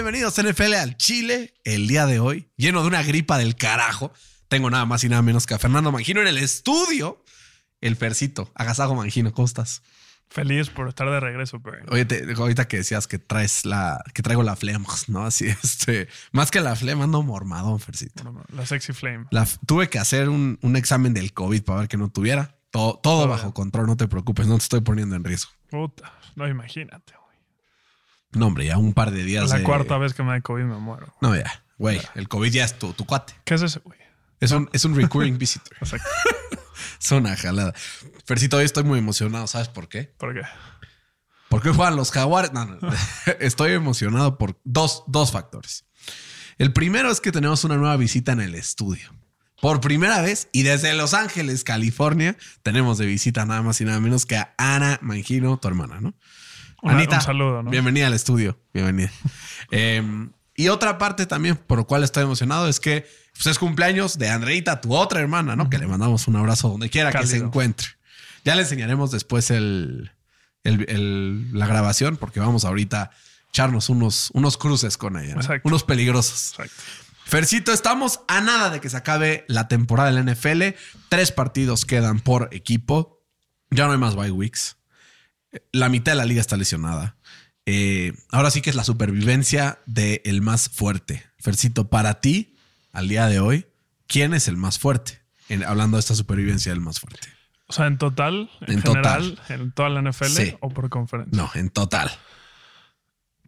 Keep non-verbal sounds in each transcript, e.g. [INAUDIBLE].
Bienvenidos a NFL al Chile. El día de hoy, lleno de una gripa del carajo, tengo nada más y nada menos que a Fernando Mangino en el estudio. El Fercito, agasajo Mangino, ¿cómo estás? Feliz por estar de regreso, pero Oye, te- ahorita que decías que traes la, que traigo la flema, [LAUGHS] ¿no? Así, este, más que la flema, ando mormadón, Fercito. la sexy flame. La- tuve que hacer un, un examen del COVID para ver que no tuviera. Todo, todo bajo control, no te preocupes, no te estoy poniendo en riesgo. Puta, no imagínate, güey. No, hombre, ya un par de días. La de- cuarta vez que me da COVID me muero. No, ya, güey, el COVID ya es tu, tu cuate. ¿Qué es eso, güey? Es un, es un recurring [LAUGHS] visitor. Exacto. [LAUGHS] Es una jalada. Fercito, hoy estoy muy emocionado. ¿Sabes por qué? ¿Por qué? Porque hoy juegan los jaguares. No, no. [LAUGHS] Estoy emocionado por dos, dos factores. El primero es que tenemos una nueva visita en el estudio. Por primera vez y desde Los Ángeles, California, tenemos de visita nada más y nada menos que a Ana Mangino, tu hermana, ¿no? Una- un saludo, ¿no? Bienvenida al estudio. Bienvenida. [LAUGHS] Eh, y otra parte también por lo cual estoy emocionado es que pues, es cumpleaños de Andreita, tu otra hermana, ¿no? Que le mandamos un abrazo donde quiera que se encuentre. Ya le enseñaremos después el, el- el- la grabación porque vamos ahorita a echarnos unos, unos cruces con ella. ¿no? Unos peligrosos. Exacto. Fercito, estamos a nada de que se acabe la temporada de la NFL. Tres partidos quedan por equipo. Ya no hay más bye weeks. La mitad de la liga está lesionada. Eh, ahora sí que es la supervivencia del más fuerte. Fercito, para ti, al día de hoy, ¿quién es el más fuerte? En- hablando de esta supervivencia del más fuerte. O sea, en total, en, En general, total. en toda la NFL Sí. o por conferencia. No, en total.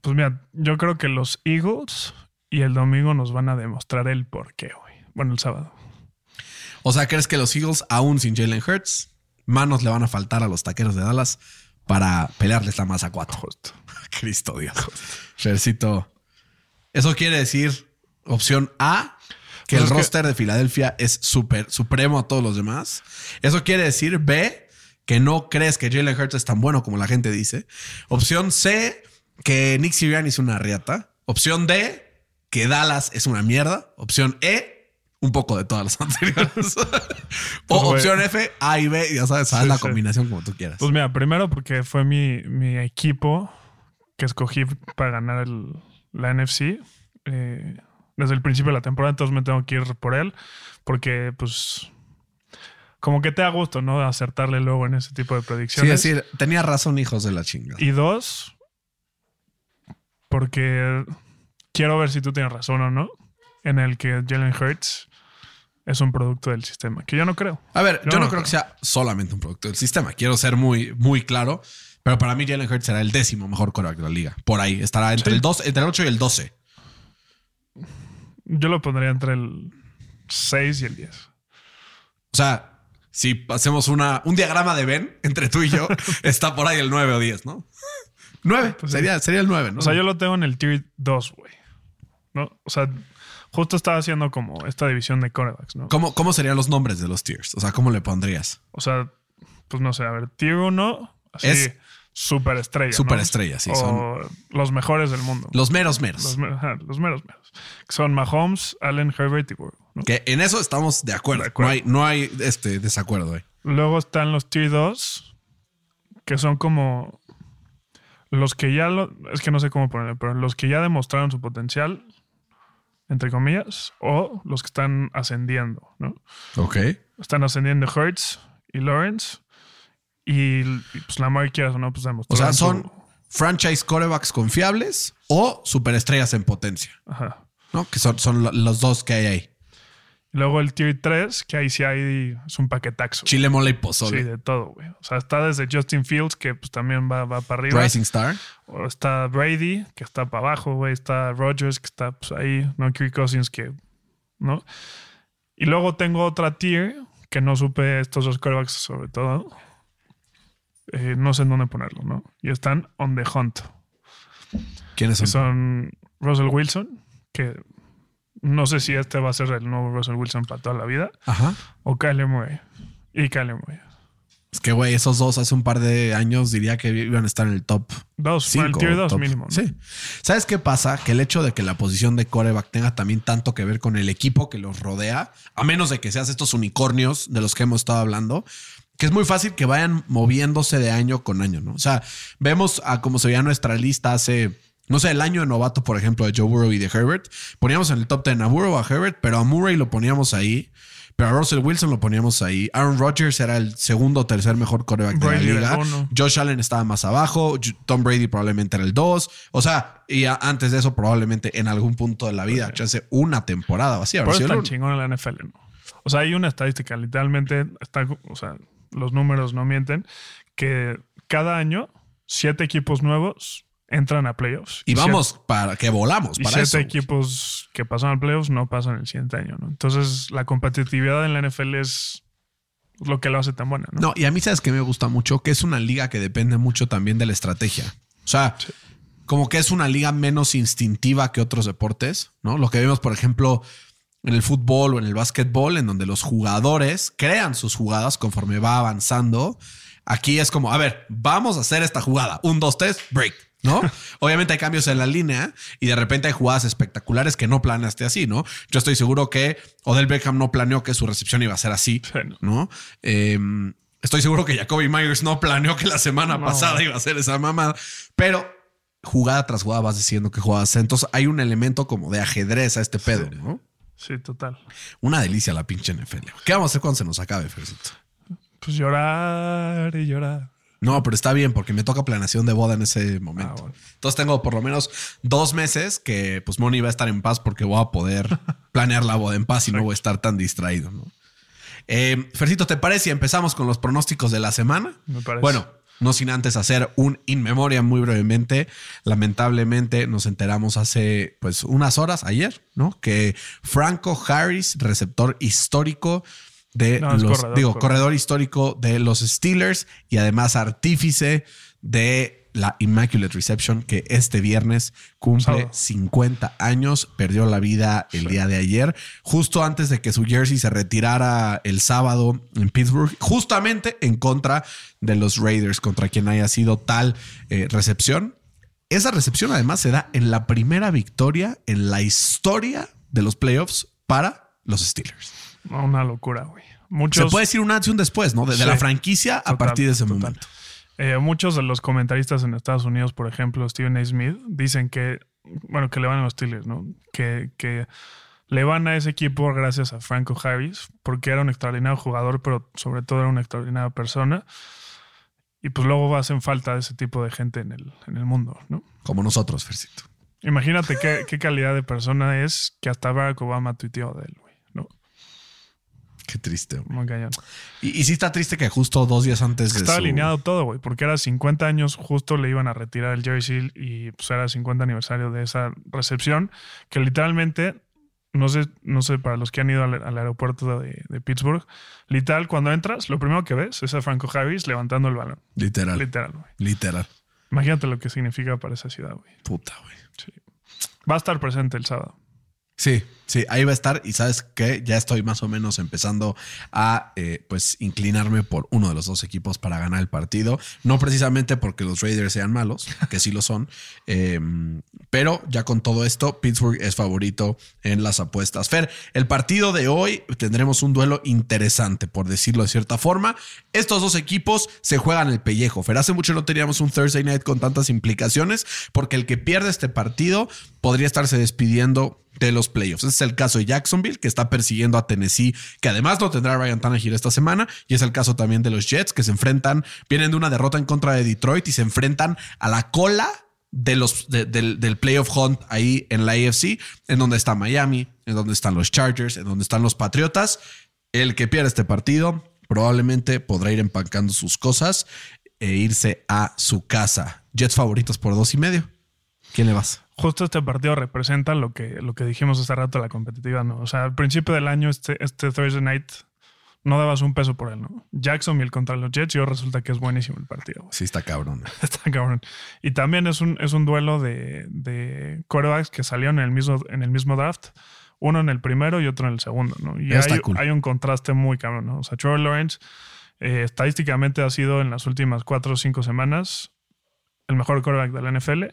Pues mira, yo creo que los Eagles y el domingo nos van a demostrar el por qué, güey. Bueno, el sábado. O sea, ¿crees que los Eagles, aún sin Jalen Hurts, manos le van a faltar a los taqueros de Dallas para pelearles la masa 4? Justo. [LAUGHS] Cristo Dios. Fercito. Eso quiere decir opción A, que Pues el que- roster de Filadelfia es super, supremo a todos los demás. Eso quiere decir B, que no crees que Jalen Hurts es tan bueno como la gente dice. Opción C, que Nick Sirianni es una riata. Opción D, que Dallas es una mierda. Opción E, un poco de todas las [LAUGHS] anteriores. o Pues, opción F, A y B, ya sabes, haz Sí, la sí. combinación como tú quieras. Pues mira, primero porque fue mi, mi equipo que escogí para ganar el- la NFC eh, desde el principio de la temporada, entonces me tengo que ir por él porque pues como que te da gusto, ¿no? Acertarle luego en ese tipo de sí, predicciones. es decir, tenía razón, hijos de la chingada. Y dos, porque quiero ver si tú tienes razón o no en el que Jalen Hurts es un producto del sistema, que yo no creo. A ver, yo, Yo no no creo creo. que sea solamente un producto del sistema. Quiero ser muy, muy claro. Pero para mí, Jalen Hurts será el décimo mejor quarterback de la liga. Por ahí. Estará entre, Sí. el, 2, entre el 8 y el 12. Yo lo pondría entre el 6 y el 10. O sea, si hacemos una, un diagrama de Ben entre tú y yo, [LAUGHS] está por ahí el 9 o 10, ¿no? 9. Pues sí. sería, sería el 9, ¿no? O sea, yo lo tengo en el tier 2, güey. ¿No? O sea, justo estaba haciendo como esta división de corebacks, ¿no? ¿Cómo, ¿Cómo serían los nombres de los tiers? O sea, ¿cómo le pondrías? O sea, pues no sé, a ver, tier 1, así, Es super estrella. superestrella, sí, O son- los mejores del mundo. Los meros meros. Los, me- ajá, los meros meros. Que son Mahomes, Allen, Herbert y Burrow. ¿no? Que en eso estamos de acuerdo. De acuerdo. No hay, no hay este desacuerdo ahí. Luego están los tier 2, que son como los que ya lo. Es que no sé cómo ponerlo, pero los que ya demostraron su potencial, entre comillas, o los que están ascendiendo, ¿no? Ok. Están ascendiendo Hertz y Lawrence. Y, pues la quieras o no, pues O demostraron. sea, son su- franchise quarterbacks confiables o superestrellas en potencia. Ajá. ¿no? Que son, son lo- los dos que hay ahí. Y luego el tier 3, que ahí sí hay. Es un paquetaxo. Chile, mole y Sí, pozole. de todo, güey. O sea, está desde Justin Fields, que pues también va, va para arriba. Rising Star. O está Brady, que está para abajo, güey. Está Rodgers, que está pues, ahí. No Kirk Cousins, que. ¿No? Y luego tengo otra tier, que no supe estos dos quarterbacks, sobre todo. Eh, no sé en dónde ponerlo, ¿no? Y están on the hunt. ¿Quiénes Que son? son Russell Wilson, que no sé si este va a ser el nuevo Russell Wilson para toda la vida, Ajá. o Kyler Murray. Y Kyler Murray. Es que, güey, esos dos hace un par de años diría que iban a estar en el top Dos, bueno, el cinco, tier 2 top- mínimo. ¿no? Sí. ¿Sabes qué pasa? Que el hecho de que la posición de coreback tenga también tanto que ver con el equipo que los rodea, a menos de que seas estos unicornios de los que hemos estado hablando, que es muy fácil que vayan moviéndose de año con año, ¿no? O sea, vemos a cómo se veía nuestra lista hace, no sé, el año de novato, por ejemplo, de Joe Burrow y de Herbert. Poníamos en el top 10 a Burrow, a Herbert, pero a Murray lo poníamos ahí. Pero a Russell Wilson lo poníamos ahí. Aaron Rodgers era el segundo o tercer mejor coreback de la liga. uno. Josh Allen estaba más abajo. Tom Brady probablemente era el 2. O sea, y antes de eso, probablemente en algún punto de la vida, chance una temporada o así. Por eso es tan chingón en la NFL, ¿no? O sea, hay una estadística, literalmente, está, o sea, los números no mienten, que cada año siete equipos nuevos entran a playoffs. Y vamos para que volamos Y para siete eso. equipos que pasan a playoffs no pasan el siguiente año, ¿no? Entonces, la competitividad en la NFL es lo que lo hace tan buena, ¿no? No, y a mí sabes que me gusta mucho, que es una liga que depende mucho también de la estrategia. O sea, como que es una liga menos instintiva que otros deportes, ¿no? Lo que vemos, por ejemplo, en el fútbol o en el básquetbol, en donde los jugadores crean sus jugadas conforme va avanzando. Aquí es como, a ver, vamos a hacer esta jugada. Un, dos, tres, break. ¿No? [LAUGHS] Obviamente hay cambios en la línea y de repente hay jugadas espectaculares que no planeaste así, ¿no? Yo estoy seguro que Odell Beckham no planeó que su recepción iba a ser así, Sí, no. ¿no? Eh, estoy seguro que Jacoby Myers no planeó que la semana No. pasada iba a ser esa mamada, pero jugada tras jugada vas diciendo que jugadas. Entonces hay un elemento como de ajedrez a este pedo, ¿no? Sí, total. Una delicia la pinche NFL. ¿Qué vamos a hacer cuando se nos acabe, Fercito? Pues llorar y llorar. No, pero está bien porque me toca planeación de boda en ese momento. Ah, bueno. Entonces tengo por lo menos dos meses que pues Moni va a estar en paz porque voy a poder [LAUGHS] planear la boda en paz y no voy a estar tan distraído, ¿no? Eh, Fercito, ¿te parece si empezamos con los pronósticos de la semana? Me parece. Bueno, no sin antes hacer un in memoria muy brevemente. Lamentablemente nos enteramos hace pues unas horas, ayer, ¿no? Que Franco Harris, receptor histórico de No, los, corredor, digo, corredor. corredor histórico de los Steelers y además artífice de la Immaculate Reception que este viernes cumple Sábado. 50 años, perdió la vida el día de ayer, justo antes de que su jersey se retirara el sábado en Pittsburgh, justamente en contra de los Raiders, contra quien haya sido tal eh, recepción. Esa recepción además se da en la primera victoria en la historia de los playoffs para los Steelers. Una locura, güey. Muchos, Se puede decir un antes y un después, ¿no? De, de la Sí. franquicia a Total, partir de ese total. momento. Eh, muchos de los comentaristas en Estados Unidos, por ejemplo, Stephen A. Smith, dicen que, bueno, que le van a los Steelers, ¿no? Que, que le van a ese equipo gracias a Franco Harris, porque era un extraordinario jugador, pero sobre todo era una extraordinaria persona. Y pues luego hacen falta de ese tipo de gente en el, en el mundo, ¿no? Como nosotros, Fercito. Imagínate qué, qué calidad de persona es que hasta Barack Obama tuiteó de él, güey. Qué triste. güey. Muy cañón. Y, y sí está triste que justo dos días antes de Estaba su- alineado todo, güey, porque era 50 años, justo le iban a retirar el jersey y pues era 50 aniversario de esa recepción, que literalmente, no sé, no sé, para los que han ido al, al aeropuerto de, de Pittsburgh, literal, cuando entras, lo primero que ves es a Franco Harris levantando el balón. Literal. Literal, güey. Literal. Imagínate lo que significa para esa ciudad, güey. Puta, güey. Sí. Va a estar presente el sábado. Sí, sí, ahí va a estar. Y sabes que ya estoy más o menos empezando a eh, pues inclinarme por uno de los dos equipos para ganar el partido. No precisamente porque los Raiders sean malos, que sí lo son. [LAUGHS] eh, pero ya con todo esto, Pittsburgh es favorito en las apuestas. Fer, el partido de hoy tendremos un duelo interesante, por decirlo de cierta forma. Estos dos equipos se juegan el pellejo. Fer, hace mucho no teníamos un Thursday night con tantas implicaciones, porque el que pierde este partido podría estarse despidiendo de los playoffs. El caso de Jacksonville, que está persiguiendo a Tennessee, que además no tendrá a Ryan Tannehill esta semana, y es el caso también de los Jets, que se enfrentan, vienen de una derrota en contra de Detroit y se enfrentan a la cola de los, de- del, del playoff hunt ahí en la AFC, en donde está Miami, en donde están los Chargers, en donde están los Patriotas. El que pierda este partido probablemente podrá ir empancando sus cosas e irse a su casa. Jets favoritos por dos y medio. ¿Quién le vas? Justo este partido representa lo que, lo que dijimos hace rato, la competitiva, ¿no? O sea, al principio del año, este, este Thursday night, no dabas un peso por él, ¿no? Jacksonville contra los Jets y ahora resulta que es buenísimo el partido. Sí, está cabrón. [LAUGHS] Está cabrón. Y también es un, es un duelo de, de quarterbacks que salieron en el, mismo, en el mismo draft. Uno en el primero y otro en el segundo, ¿no? Y hay, cool. hay un contraste muy cabrón, ¿no? O sea, Trevor Lawrence Eh, estadísticamente ha sido en las últimas cuatro o cinco semanas el mejor quarterback de la NFL,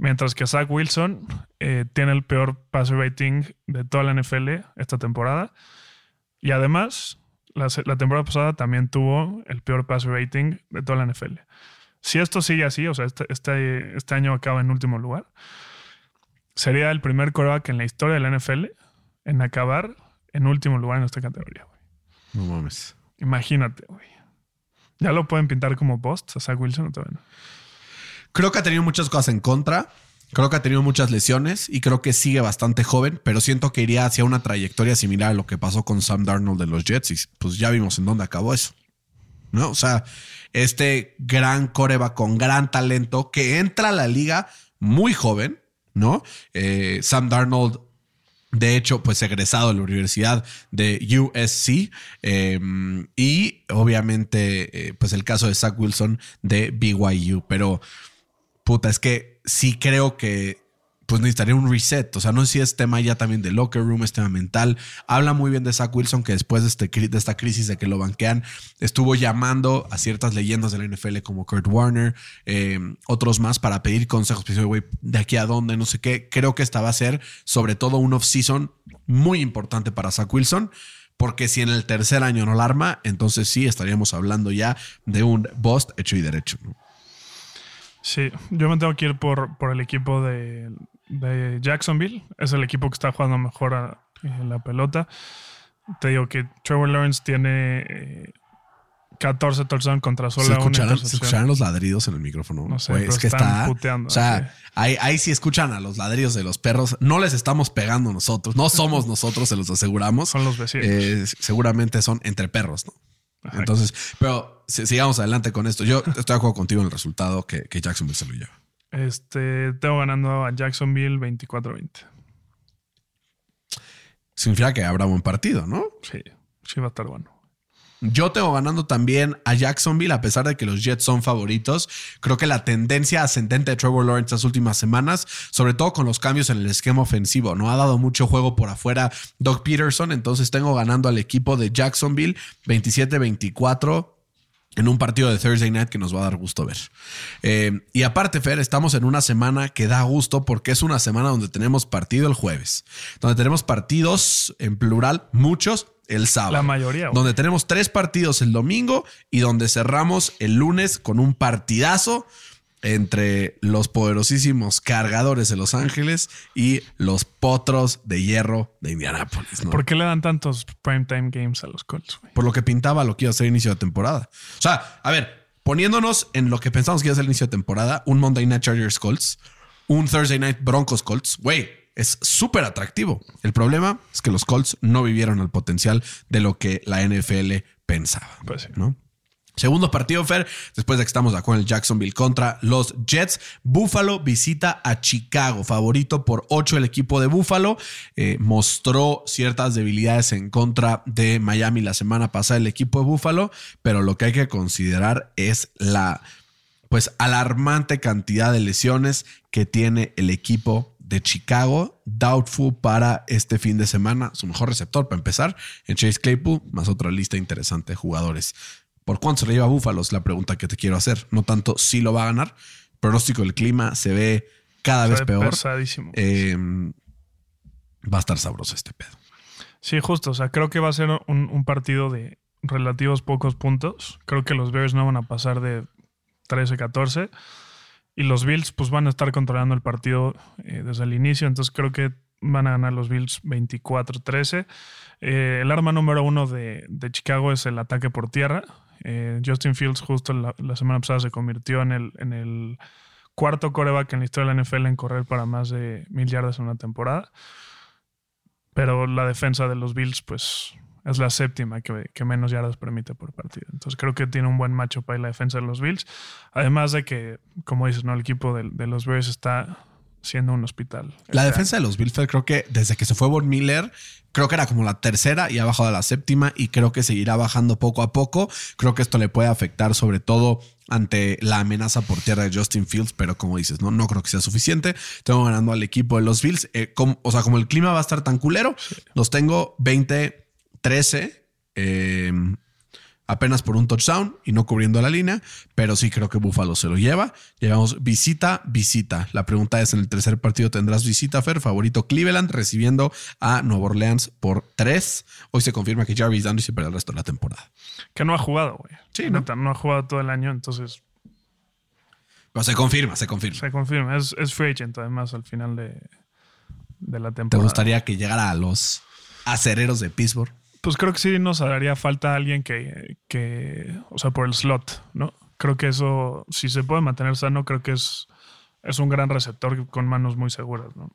mientras que Zach Wilson eh, tiene el peor passer rating de toda la NFL esta temporada. Y además, la, la temporada pasada también tuvo el peor passer rating de toda la NFL. Si esto sigue así, o sea, este, este, este año acaba en último lugar, sería el primer quarterback en la historia de la NFL en acabar en último lugar en esta categoría, güey. No mames. Imagínate, güey. Ya lo pueden pintar como post a Zach Wilson o todavía no. Creo que ha tenido muchas cosas en contra. Creo que ha tenido muchas lesiones y creo que sigue bastante joven, pero siento que iría hacia una trayectoria similar a lo que pasó con Sam Darnold de los Jets pues ya vimos en dónde acabó eso. ¿No? O sea, este gran coreba con gran talento que entra a la liga muy joven, ¿no? Eh, Sam Darnold de hecho, pues egresado de la Universidad de USC eh, y obviamente, eh, pues el caso de Zach Wilson de BYU. Pero, puta, es que sí creo que pues necesitaría un reset. O sea, no sé si es tema ya también de locker room, es tema mental. Habla muy bien de Zach Wilson, que después de, este, de esta crisis de que lo banquean, estuvo llamando a ciertas leyendas de la NFL como Kurt Warner, eh, otros más, para pedir consejos. Pues, güey, de aquí a dónde, no sé qué. Creo que esta va a ser, sobre todo, un off-season muy importante para Zach Wilson. Porque si en el tercer año no la arma, entonces sí estaríamos hablando ya de un bust hecho y derecho. Sí, yo me tengo que ir por, por el equipo de, de Jacksonville. Es el equipo que está jugando mejor a, a la pelota. Te digo que Trevor Lawrence tiene eh, 14 touchdowns contra solo ¿Se una. ¿Se escucharán los ladridos en el micrófono? No sé, Güey, pero es que están está. puteando, o sea, sí. ahí, ahí sí escuchan a los ladridos de los perros. No les estamos pegando nosotros. No somos nosotros, se los aseguramos. Son los vecinos. Eh, seguramente son entre perros, ¿no? Ajá. Entonces, pero si- sigamos adelante con esto. Yo [LAUGHS] estoy de acuerdo contigo en el resultado que, que Jacksonville se lo lleva. Este, tengo ganando a Jacksonville 24-20. Significa que habrá buen partido, ¿no? Sí, sí va a estar bueno. Yo tengo ganando también a Jacksonville, a pesar de que los Jets son favoritos. Creo que la tendencia ascendente de Trevor Lawrence las últimas semanas, sobre todo con los cambios en el esquema ofensivo, no ha dado mucho juego por afuera Doug Peterson. Entonces tengo ganando al equipo de Jacksonville 27-24 en un partido de Thursday Night que nos va a dar gusto ver. Eh, y aparte, Fer, estamos en una semana que da gusto porque es una semana donde tenemos partido el jueves, donde tenemos partidos en plural, muchos el sábado. La mayoría, güey. Donde tenemos tres partidos el domingo y donde cerramos el lunes con un partidazo entre los poderosísimos cargadores de Los Ángeles y los potros de hierro de Indianápolis. ¿no? ¿Por qué le dan tantos primetime games a los Colts, güey? por lo que pintaba lo que iba a ser inicio de temporada. O sea, a ver, poniéndonos en lo que pensamos que iba a ser el inicio de temporada, un Monday Night Chargers Colts, un Thursday Night Broncos Colts, güey, es súper atractivo. El problema es que los Colts no vivieron el potencial de lo que la NFL pensaba. Pues sí. ¿no? Segundo partido, Fer, después de que estamos acuerdo en el Jacksonville contra los Jets. Buffalo visita a Chicago, favorito por 8 el equipo de Buffalo. Eh, mostró ciertas debilidades en contra de Miami la semana pasada el equipo de Buffalo, pero lo que hay que considerar es la pues alarmante cantidad de lesiones que tiene el equipo de Chicago. Doubtful para este fin de semana. Su mejor receptor para empezar en Chase Claypool, más otra lista interesante de jugadores. ¿Por cuánto se le lleva a Búfalo? Es la pregunta que te quiero hacer. No tanto si lo va a ganar. Pronóstico del clima se ve cada vez peor. Eh, va a estar sabroso este pedo. Sí, justo. O sea, creo que va a ser un, un partido de relativos pocos puntos. Creo que los Bears no van a pasar de 13-14. Y los Bills, pues van a estar controlando el partido eh, desde el inicio. Entonces creo que van a ganar los Bills 24-13. Eh, el arma número uno de, de Chicago es el ataque por tierra. Eh, Justin Fields, justo la, semana pasada, se convirtió en el, en el cuarto coreback en la historia de la NFL en correr para más de mil yardas en una temporada. Pero la defensa de los Bills, pues, es la séptima que, que menos yardas permite por partido. Entonces creo que tiene un buen matchup ahí la defensa de los Bills. Además de que, como dices, ¿no? El equipo de, de los Bears está siendo un hospital. La defensa de los Bills, creo que desde que se fue Von Miller, creo que era como la tercera y ha bajado a la séptima y creo que seguirá bajando poco a poco. Creo que esto le puede afectar sobre todo ante la amenaza por tierra de Justin Fields, pero como dices, no, no creo que sea suficiente. Tengo ganando al equipo de los Bills. Eh, como- o sea, como el clima va a estar tan culero, los tengo 20-13. eh, apenas por un touchdown y no cubriendo la línea, pero sí creo que Buffalo se lo lleva. Llevamos visita, visita. La pregunta es, en el tercer partido tendrás visita, Fer, favorito Cleveland, recibiendo a Nueva Orleans por tres. Hoy se confirma que Jarvis Landry se perderá el resto de la temporada. Que no ha jugado, güey. Sí, ¿no? No ha jugado todo el año, entonces Pero se confirma, se confirma. se confirma. Es, es free agent, además, al final de, de la ¿Te temporada. gustaría que llegara a los acereros de Pittsburgh? Pues creo que sí nos haría falta alguien que, que, o sea, por el slot, ¿no? Creo que eso, si se puede mantener sano, creo que es, es un gran receptor con manos muy seguras, ¿no?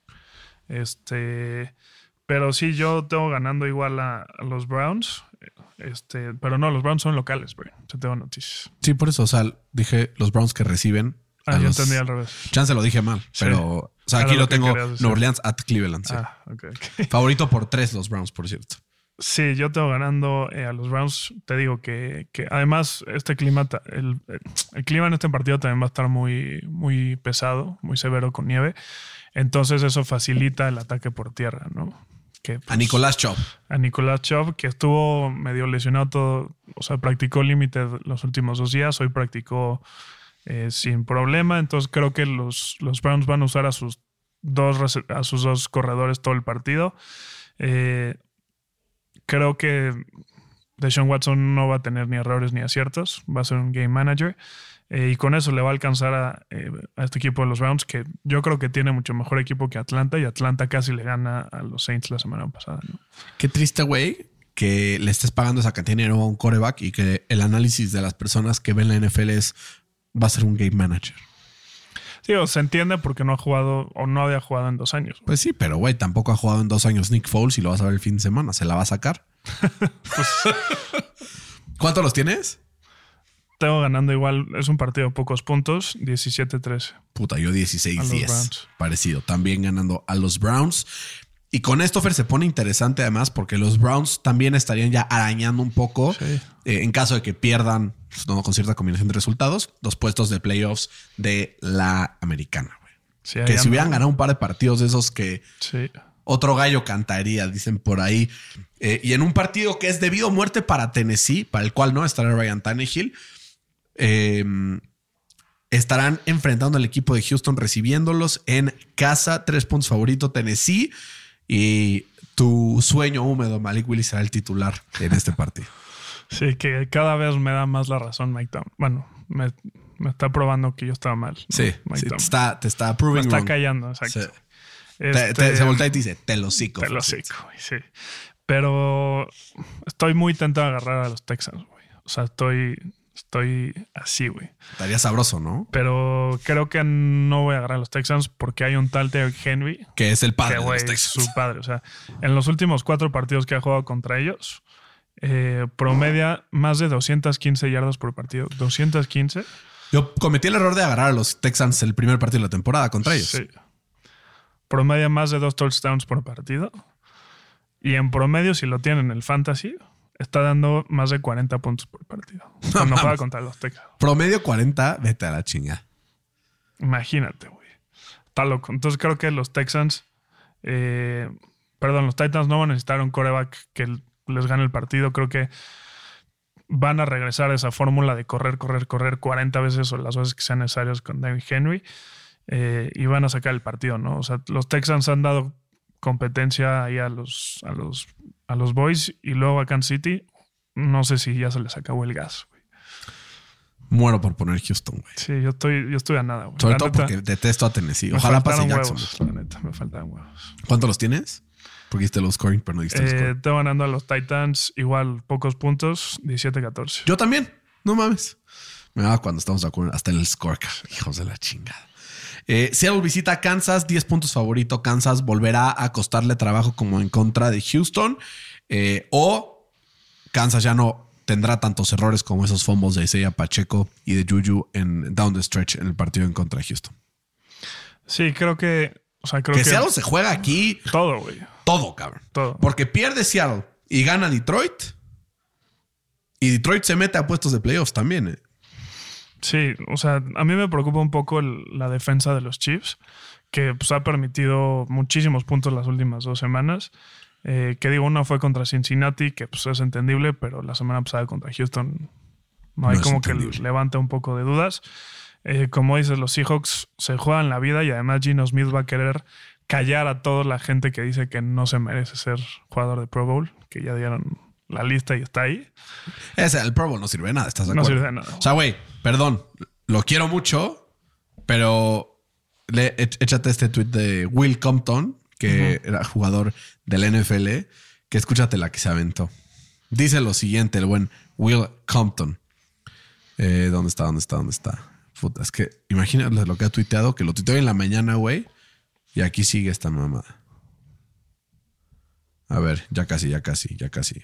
Este, pero sí, yo tengo ganando igual a, a los Browns, este, pero no, los Browns son locales, güey. Te tengo noticias. Sí, por eso, o sea, dije los Browns que reciben. Ah, yo entendí al revés. Chance lo dije mal, Sí. pero o sea, Era aquí lo tengo. Nueva Orleans at Cleveland. sí. Ah. Favorito por tres los Browns, por cierto. Sí, yo tengo ganando eh, a los Browns. Te digo que, que además este clima, ta- el, el clima en este partido también va a estar muy, muy pesado, muy severo con nieve. Entonces eso facilita el ataque por tierra, ¿no? Que, A pues, Nicolás Chop. a Nicolás Chov, que estuvo medio lesionado todo, o sea, practicó límite los últimos dos días, hoy practicó eh, sin problema, entonces creo que los, los Browns van a usar a sus dos, a sus dos corredores todo el partido. Eh, creo que Deshaun Watson no va a tener ni errores ni aciertos, va a ser un game manager. eh, y con eso le va a alcanzar a, eh, a este equipo de los Browns, que yo creo que tiene mucho mejor equipo que Atlanta, y Atlanta casi le gana a los Saints la semana pasada. Qué triste, güey, que le estés pagando esa dinero a un coreback y que el análisis de las personas que ven la NFL es va a ser un game manager. Sí, o se entiende porque no ha jugado o no había jugado en dos años. Pues sí, pero güey, tampoco ha jugado en dos años Nick Foles y lo vas a ver el fin de semana. ¿Se la va a sacar? [LAUGHS] [LAUGHS] ¿Cuántos los tienes? Tengo ganando igual, es un partido de pocos puntos, 17-13. Puta, yo A los 16-10. Browns. Parecido. También ganando a los Browns. Y con esto, Fer, se pone interesante además porque los Browns también estarían ya arañando un poco Sí. eh, en caso de que pierdan pues, no, con cierta combinación de resultados los puestos de playoffs de la americana. Sí, Que si hubieran ganado un par de partidos de esos que Sí. otro gallo cantaría, dicen por ahí. Eh, y en un partido que es debido a muerte para Tennessee, para el cual no estará Ryan Tannehill, eh, estarán enfrentando al equipo de Houston, recibiéndolos en casa. Tres puntos favorito Tennessee. Y tu sueño húmedo, Malik Willis, será el titular en este partido. Sí, que cada vez me da más la razón Mike Town. Bueno, me, me está probando que yo estaba mal. Sí, Mike sí, te está, te está me proving está wrong. callando, exacto. Sí. Te- te- Este, se voltea y te dice, te lo cico. Te lo güey, sí. Pero estoy muy tentado a agarrar a los Texans, güey. O sea, estoy, estoy así, güey. Estaría sabroso, ¿no? Pero creo que no voy a agarrar a los Texans porque hay un tal Derrick Henry Que es el padre que, de los es Texans. su padre. O sea, en los últimos cuatro partidos que ha jugado contra ellos, eh, promedia más de 215 yardas por partido. 215. Yo cometí el error de agarrar a los Texans el primer partido de la temporada contra ellos. Sí. Promedia más de dos touchdowns por partido. Y en promedio, si lo tienen en el fantasy, está dando más de 40 puntos por partido. Cuando juega contra los Texans. Promedio 40, vete a la chinga. Imagínate, güey. Está loco. Entonces creo que los Texans, eh, perdón, los Titans no van a necesitar un coreback que les gane el partido. Creo que van a regresar a esa fórmula de correr, correr, correr 40 veces o las veces que sean necesarias con David Henry eh, y van a sacar el partido, ¿no? O sea, los Texans han dado competencia ahí a los, a los, a los Boys y luego a Kansas City. No sé si ya se les acabó el gas, güey. Muero por poner Houston, güey. Sí, yo estoy, yo estoy a nada, güey. Sobre La todo neta, porque detesto a Tennessee. Ojalá pase Jackson. huevos, la neta, me faltaban huevos. ¿Cuántos los tienes? Porque diste los scoring, pero no diste el Eh, scoring. tengo ganando a los Titans igual pocos puntos, 17-14. Yo también. No mames. Me va cuando estamos de acuerdo hasta en el scorecard. Hijos de la chingada. Eh, Seattle visita a Kansas, 10 puntos favorito. Kansas volverá a costarle trabajo como en contra de Houston. Eh, o Kansas ya no tendrá tantos errores como esos fumbles de Isaiah Pacheco y de Juju en down the stretch en el partido en contra de Houston. Sí, creo que. O sea, creo Que que. Seattle se juega aquí Todo, güey. todo, cabrón. Todo. Porque pierde Seattle y gana Detroit. Y Detroit se mete a puestos de playoffs también. eh. Sí, o sea, a mí me preocupa un poco el- la defensa de los Chiefs, que pues, ha permitido muchísimos puntos las últimas dos semanas. Eh, que digo, uno fue contra Cincinnati, que pues es entendible, pero la semana pasada contra Houston no hay No como que levanta un poco de dudas. Eh, como dices, los Seahawks se juegan la vida y además Gino Smith va a querer callar a toda la gente que dice que no se merece ser jugador de Pro Bowl, que ya dieron la lista y está ahí. Ese, el Pro Bowl no sirve de nada, ¿estás de No acuerdo? sirve de nada. O sea, güey, perdón, lo quiero mucho, pero le, éch- échate este tweet de Will Compton, que era jugador del NFL, que escúchate la que se aventó. Dice lo siguiente, el buen Will Compton. Eh, ¿Dónde está? ¿Dónde está? ¿Dónde está? Puta, es que imagínate lo que ha tuiteado, que lo tuiteó en la mañana, güey. Y aquí sigue esta mamada. A ver, ya casi, ya casi, ya casi.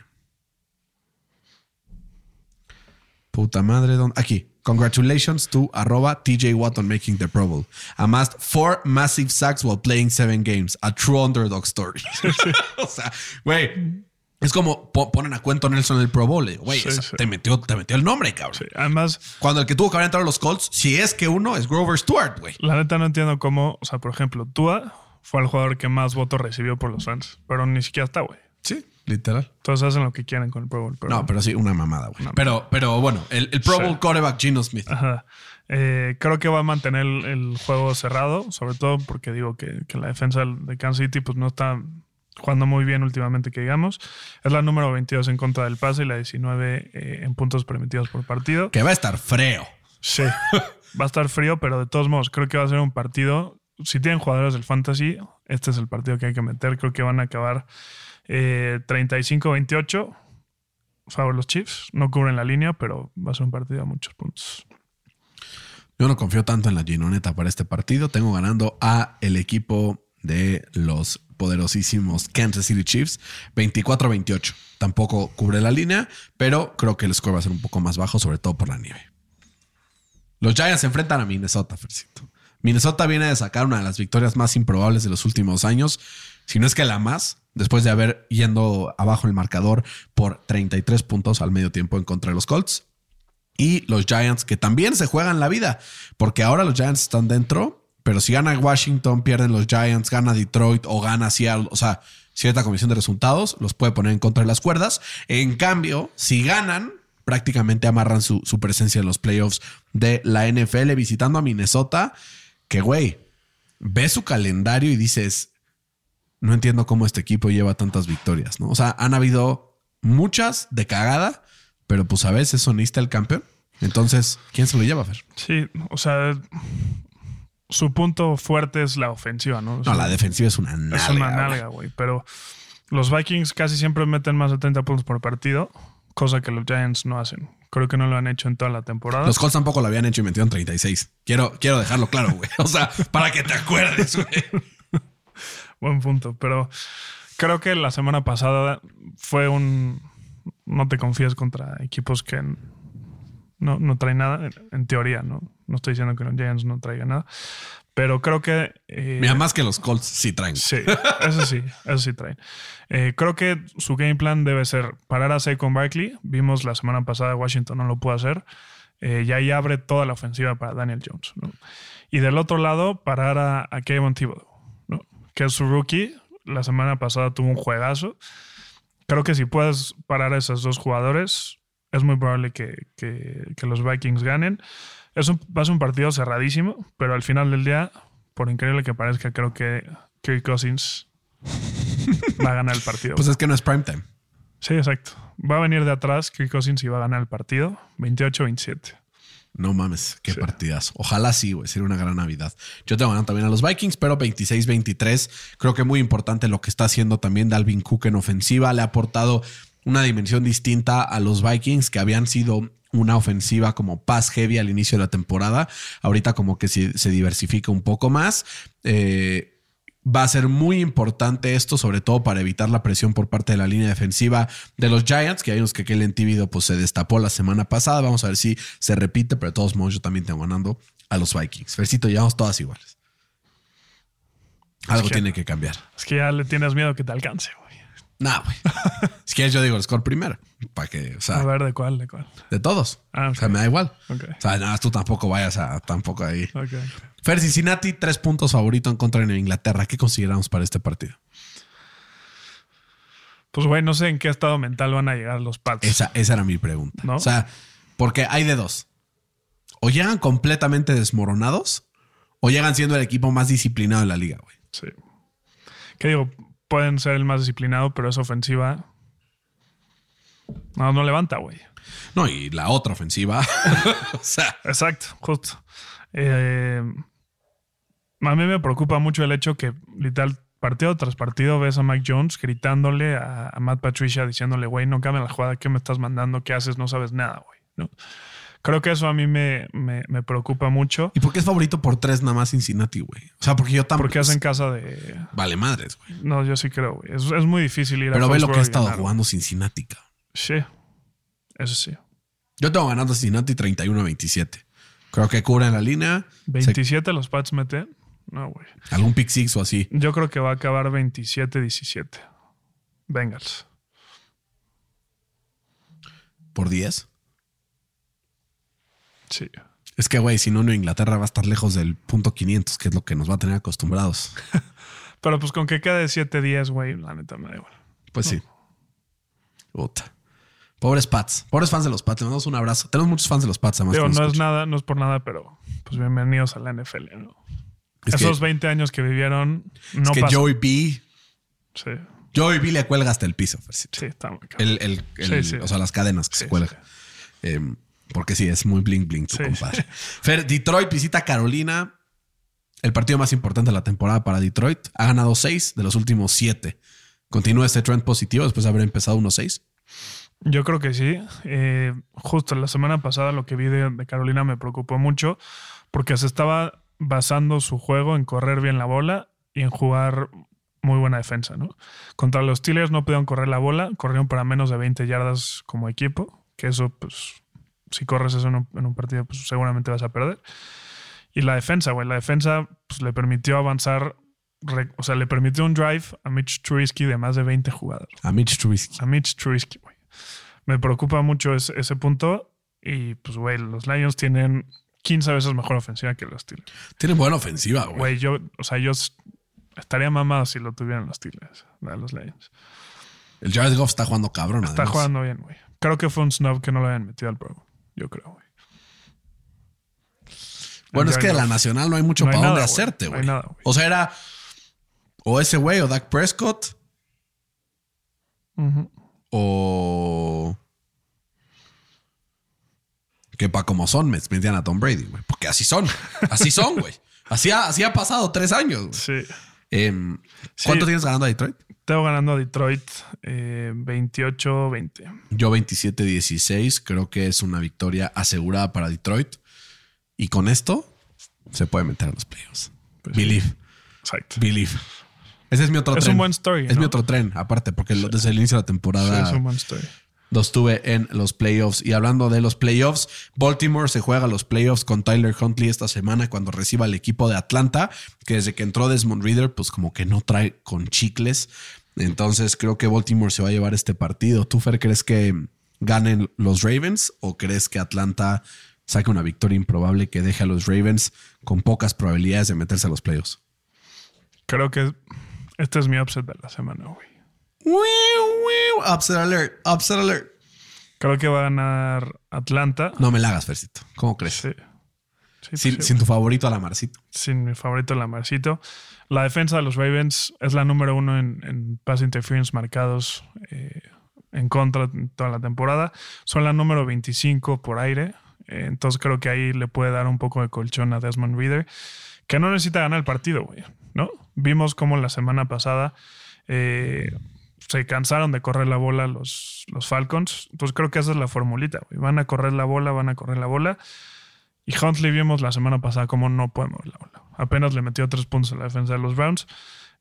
Puta madre, ¿dónde? Aquí. Congratulations to arroba TJ Watt on making the Pro Bowl. Amassed four massive sacks while playing seven games. A true underdog story. [LAUGHS] o sea, güey. Es como po- ponen a cuento Nelson en el Pro Bowl. Güey, Sí, o sea, sí. te, metió, te metió el nombre, cabrón. Sí, Además, Cuando el que tuvo que haber entrado a los Colts, si es que uno es Grover Stewart, güey. la neta no entiendo cómo, o sea, por ejemplo, Tua fue el jugador que más votos recibió por los fans, pero ni siquiera está, güey. Sí, literal. Todos hacen lo que quieren con el Pro Bowl. Pero, No, pero sí, una mamada, güey. Pero, pero bueno, el, el Pro Sí. Bowl quarterback Gino Smith. Ajá. Eh, creo que va a mantener el, el juego cerrado, sobre todo porque digo que, que la defensa de Kansas City pues no está jugando muy bien últimamente, que digamos. Es la número 22 en contra del pase y la 19 eh, en puntos permitidos por partido. Que va a estar freo. Sí, [LAUGHS] va a estar frío, pero de todos modos creo que va a ser un partido. Si tienen jugadores del fantasy, este es el partido que hay que meter. Creo que van a acabar eh, 35-28. Favor los Chiefs. No cubren la línea, pero va a ser un partido a muchos puntos. Yo no confío tanto en la Ginoneta para este partido. Tengo ganando a el equipo de los poderosísimos Kansas City Chiefs 24-28. Tampoco cubre la línea, pero creo que el score va a ser un poco más bajo, sobre todo por la nieve. Los Giants se enfrentan a Minnesota, Fercito. Minnesota viene de sacar una de las victorias más improbables de los últimos años, si no es que la más, después de haber yendo abajo el marcador por 33 puntos al medio tiempo en contra de los Colts y los Giants que también se juegan la vida, porque ahora los Giants están dentro, pero si gana Washington, pierden los Giants, gana Detroit o gana Seattle, o sea, cierta comisión de resultados los puede poner en contra de las cuerdas. En cambio, si ganan, prácticamente amarran su, su presencia en los playoffs de la NFL visitando a Minnesota, que güey, ves su calendario y dices, no entiendo cómo este equipo lleva tantas victorias, ¿no? O sea, han habido muchas de cagada, pero pues a veces sonista el campeón. Entonces, ¿quién se lo lleva, Fer? Sí, o sea, su punto fuerte es la ofensiva, ¿no? O No, la defensiva es una nalga. es una nalga, güey. Pero los Vikings casi siempre meten más de 30 puntos por partido, cosa que los Giants no hacen. Creo que no lo han hecho en toda la temporada. Los Colts tampoco lo habían hecho y metieron 36. Quiero, quiero dejarlo claro, güey. O sea, para que te acuerdes, güey. [LAUGHS] Buen punto, pero creo que la semana pasada fue un... No te confíes contra equipos que no, no traen nada, en, en teoría, ¿no? No estoy diciendo que los Giants no traigan nada, pero creo que... eh, Mira, más que los Colts sí traen. Sí, eso sí, eso sí traen. Eh, creo que su game plan debe ser parar a Saquon Barkley. Vimos la semana pasada Washington no lo pudo hacer. Eh, y ahí abre toda la ofensiva para Daniel Jones. ¿no? Y del otro lado, parar a, a Kevin Thibodeau, ¿no? que es su rookie. La semana pasada tuvo un juegazo. Creo que si puedes parar a esos dos jugadores, es muy probable que, que- que los Vikings ganen. Es un, va a ser un partido cerradísimo, pero al final del día, por increíble que parezca, creo que Kirk Cousins va a ganar el partido. [LAUGHS] Pues es que no es primetime. sí, exacto. Va a venir de atrás Kirk Cousins y va a ganar el partido 28-27. No mames, qué Sí. partidas. Ojalá sí, güey, sería una gran Navidad. Yo tengo ganando también a los Vikings, pero 26-23. Creo que muy importante lo que está haciendo también Dalvin Cook en ofensiva. Le ha aportado una dimensión distinta a los Vikings que habían sido una ofensiva como pass heavy al inicio de la temporada. Ahorita como que se, se diversifica un poco más. Eh, Va a ser muy importante esto, sobre todo para evitar la presión por parte de la línea defensiva de los Giants, que hay unos que Kellen Tíbido pues, se destapó la semana pasada. Vamos a ver si se repite, pero de todos modos yo también tengo ganando a los Vikings. Fercito, llevamos todas iguales. Algo que- tiene que cambiar. Es que ya le tienes miedo que te alcance, güey. No, güey. [LAUGHS] si quieres, yo digo el score primero. Para que, o A sea, ver, ¿de cuál? ¿De cuál? de todos. Ah, O sea, me da igual. Ok. O sea, nada, tú tampoco vayas a tampoco ahí. Ok. Fer Cincinnati, tres puntos favorito en contra de Inglaterra. ¿Qué consideramos para este partido? Pues, güey, no sé en qué estado mental van a llegar los Pats. Esa, esa era mi pregunta. ¿No? O sea, porque hay de dos. O llegan completamente desmoronados o llegan siendo el equipo más disciplinado de la liga, güey. Sí. ¿Qué digo? Pueden ser el más disciplinado, pero esa ofensiva. No, no levanta, güey. No, y la otra ofensiva. [LAUGHS] o sea, Exacto, justo. Eh, a mí me preocupa mucho el hecho que, literal, partido tras partido ves a Mike Jones gritándole a, a Matt Patricia, diciéndole, güey, no cambia la jugada, ¿qué me estás mandando? ¿Qué haces? No sabes nada, güey. ¿no? Creo que eso a mí me, me- me preocupa mucho. ¿y por qué es favorito por tres nada más Cincinnati, güey? O sea, porque yo tampoco. Porque hacen casa de. Vale madres, güey. No, yo sí creo, güey. Es, es muy difícil ir Pero a ve lo que ha estado ganar, jugando Cincinnati, cabrón. Sí, eso sí. Yo tengo ganando a Cincinnati 31-27. Creo que cubren la línea. Se- 27 los Pats meten. No, güey. algún pick six o así. Yo creo que va a acabar 27-17. Bengals. Por 10. Sí. Es que, güey, si no, Nueva Inglaterra va a estar lejos del punto 500, que es lo que nos va a tener acostumbrados. [LAUGHS] Pero pues con que quede 7-10, güey, la neta me da igual. Pues sí. Puta. Pobres Pats. Pobres fans de los Pats. Le mandamos un abrazo. Tenemos muchos fans de los Pats, además. Digo, no es nada, no es por nada, pero pues bienvenidos a la NFL, ¿no? Es que- Esos 20 años que vivieron no Es que pasan. Joey B. Sí, Joey B le cuelga hasta el piso. Sí, está muy. El, el- el- Sí, sí. O sea, las cadenas que Sí, se cuelgan. Eh, porque sí, es muy bling bling tu Sí, compadre. Fer, Detroit visita Carolina. El partido más importante de la temporada para Detroit. Ha ganado seis de los últimos siete. Continúa este trend positivo después de haber empezado 1-6. Yo creo que sí. Eh, justo la semana pasada lo que vi de, de Carolina me preocupó mucho porque se estaba basando su juego en correr bien la bola y en jugar muy buena defensa, ¿no? Contra los Steelers no pudieron correr la bola, corrieron para menos de 20 yardas como equipo, que eso, pues, si corres eso en un, en un partido, pues seguramente vas a perder. Y la defensa, güey, la defensa pues, le permitió avanzar, re- o sea, le permitió un drive a Mitch Trubisky de más de 20 jugadas A Mitch Trubisky. a Mitch Trubisky, güey. Me preocupa mucho ese, ese punto. Y pues, güey, los Lions tienen 15 veces mejor ofensiva que los Steelers. Tiene buena ofensiva, güey. Güey, yo, o sea, yo estaría mamado si lo tuvieran los Steelers, los Lions. El Jared Goff está jugando cabrón. Está además. jugando bien, güey. Creo que fue un snub que no lo habían metido al Pro. Yo creo, güey. Bueno, es que de la nacional no hay mucho No para dónde güey. hacerte, No güey. güey. o sea, era o ese güey o Dak Prescott o que para como son me metían a Tom Brady, güey. Porque así son. Así son, güey. [LAUGHS] Así ha, así ha pasado tres años. güey. Sí. Em, ¿Cuánto Sí. tienes ganando a Detroit? Tengo ganando a Detroit eh, 28-20. Yo 27-16. Creo que es una victoria asegurada para Detroit. Y con esto se puede meter a los playoffs. Pues sí. Believe. Exacto. Believe. Ese es mi otro Es tren. un buen story, Es ¿no? mi otro tren, aparte, porque desde el inicio de la Sí, temporada es un buen story. Los tuve en los playoffs. Y hablando de los playoffs, Baltimore se juega los playoffs con Tyler Huntley esta semana cuando reciba al equipo de Atlanta, que desde que entró Desmond Reader, pues como que no trae con chicles. Entonces creo que Baltimore se va a llevar este partido. ¿Tú, Fer, crees que ganen los Ravens o crees que Atlanta saque una victoria improbable que deje a los Ravens con pocas probabilidades de meterse a los playoffs? Creo que este es mi upset de la semana, güey. Upset alert, upset alert. Creo que va a ganar Atlanta. No me la hagas, Fercito. ¿Cómo crees? Sí. Sí, pues Sin, sí, sin tu favorito Alamarcito. sin mi favorito Lamarcito. La defensa de los Ravens es la número uno en, en pass interference marcados eh, en contra en toda la temporada. Son la número 25 por aire. Eh, entonces creo que ahí le puede dar un poco de colchón a Desmond Reader, que no necesita ganar el partido, güey. ¿No? Vimos como la semana pasada eh, se cansaron de correr la bola los, los Falcons. Entonces creo que esa es la formulita, güey. Van a correr la bola, van a correr la bola. Y Huntley vimos la semana pasada cómo no puede mover la bola. Apenas le metió tres puntos a la defensa de los Browns.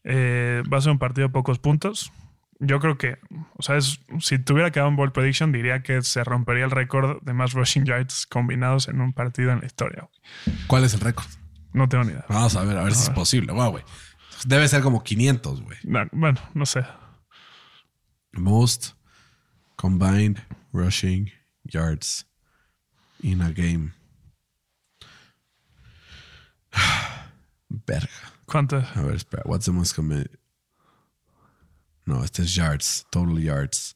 Eh, va a ser un partido de pocos puntos. Yo creo que, o sea, es- si tuviera quedado en ball prediction, diría que se rompería el récord de más rushing yards combinados en un partido en la historia. ¿Cuál es el récord? No tengo ni idea. Vamos a ver, a ver si es posible. Wow, güey. Debe ser como 500, güey. No, bueno, no sé. Most combined rushing yards in a game. [SIGHS] Verga. ¿Cuánto? A ver, espera. What's the most combined? No, este es yards, total yards.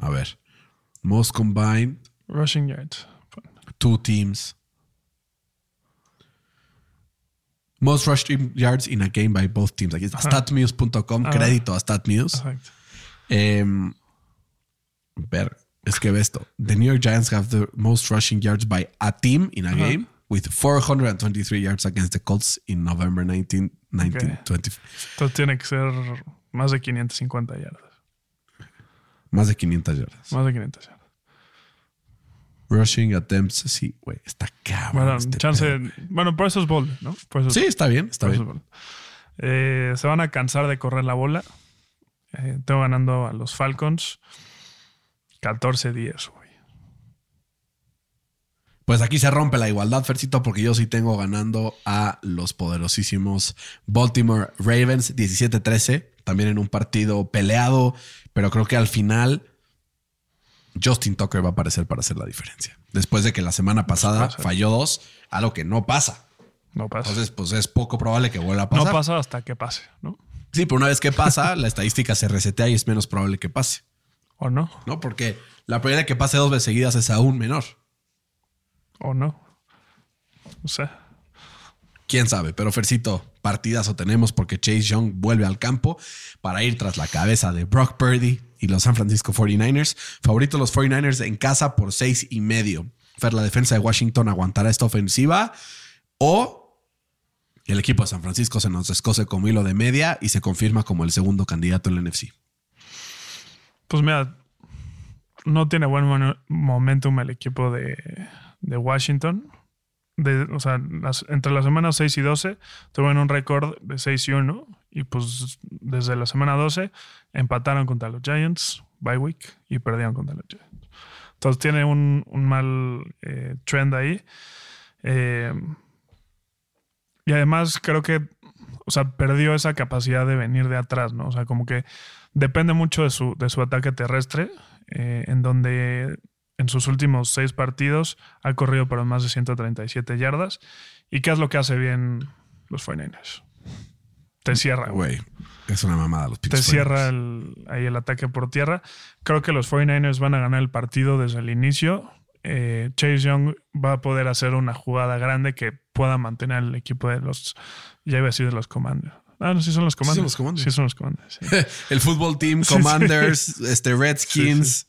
A ver. Most combined, Rushing yards. two teams. Most rushing yards in a game by both teams. Aquí está statmuse.com, Ajá. crédito a Statmuse. Exacto. Em, ver, es que ve esto. The New York Giants have the most rushing yards by a team in a game with 423 yards against the Colts in November 19, 1920. Entonces tiene que ser más de 550 yardas. Más de 500 yardas. Más de 500 yardas. Rushing attempts, sí, güey, está cabrón. Bueno, este chance. pedo. Bueno, por eso es bold, ¿no? Por eso es- Sí, está bien, está por eso bien. es. Eh, se van a cansar de correr la bola. Eh, tengo ganando a los Falcons 14-10, güey. Pues aquí se rompe la igualdad, Fercito, porque yo sí tengo ganando a los poderosísimos Baltimore Ravens 17-13, también en un partido peleado, pero creo que al final Justin Tucker va a aparecer para hacer la diferencia. Después de que la semana pasada pasa. falló dos, algo que no pasa. No pasa. Entonces, pues es poco probable que vuelva a no pasar. pasa hasta que pase, ¿no? Sí, pero una vez que pasa, la estadística se resetea y es menos probable que pase, O no. ¿no? Porque la probabilidad de que pase dos veces seguidas es aún menor. O no. O sea, Quién sabe, pero Fercito, partidazo tenemos porque Chase Young vuelve al campo para ir tras la cabeza de Brock Purdy y los San Francisco 49ers. Favorito los 49ers en casa por seis y medio. Fer, la defensa de Washington aguantará esta ofensiva o el equipo de San Francisco se nos descose como hilo de media y se confirma como el segundo candidato en la NFC. pues mira, no tiene buen momentum el equipo de, Washington. O sea, entre las semanas 6 y 12 tuvieron un récord de 6 y 1 y pues desde la semana 12 empataron contra los Giants, bye week, y perdieron contra los Giants. Entonces tiene un, mal eh, trend ahí. Eh, y además creo que, o sea, perdió esa capacidad de venir de atrás, ¿no? O sea, como que depende mucho de su, de su ataque terrestre, eh, en donde en sus últimos seis partidos ha corrido para más de 137 yardas. ¿Y qué es lo que hace bien los 49ers? Te cierra, güey. Es una mamada los Te cierra 49ers. el- ahí el ataque por tierra. Creo que los 49ers van a ganar el partido desde el inicio. Eh, Chase Young va a poder hacer una jugada grande que pueda mantener al equipo de los. Ya iba a decir de los Commanders. Ah, no, sí son los Commanders. los Commanders. Sí son los Commanders. sí. [LAUGHS] El fútbol team, Sí, sí. Commanders, este Redskins.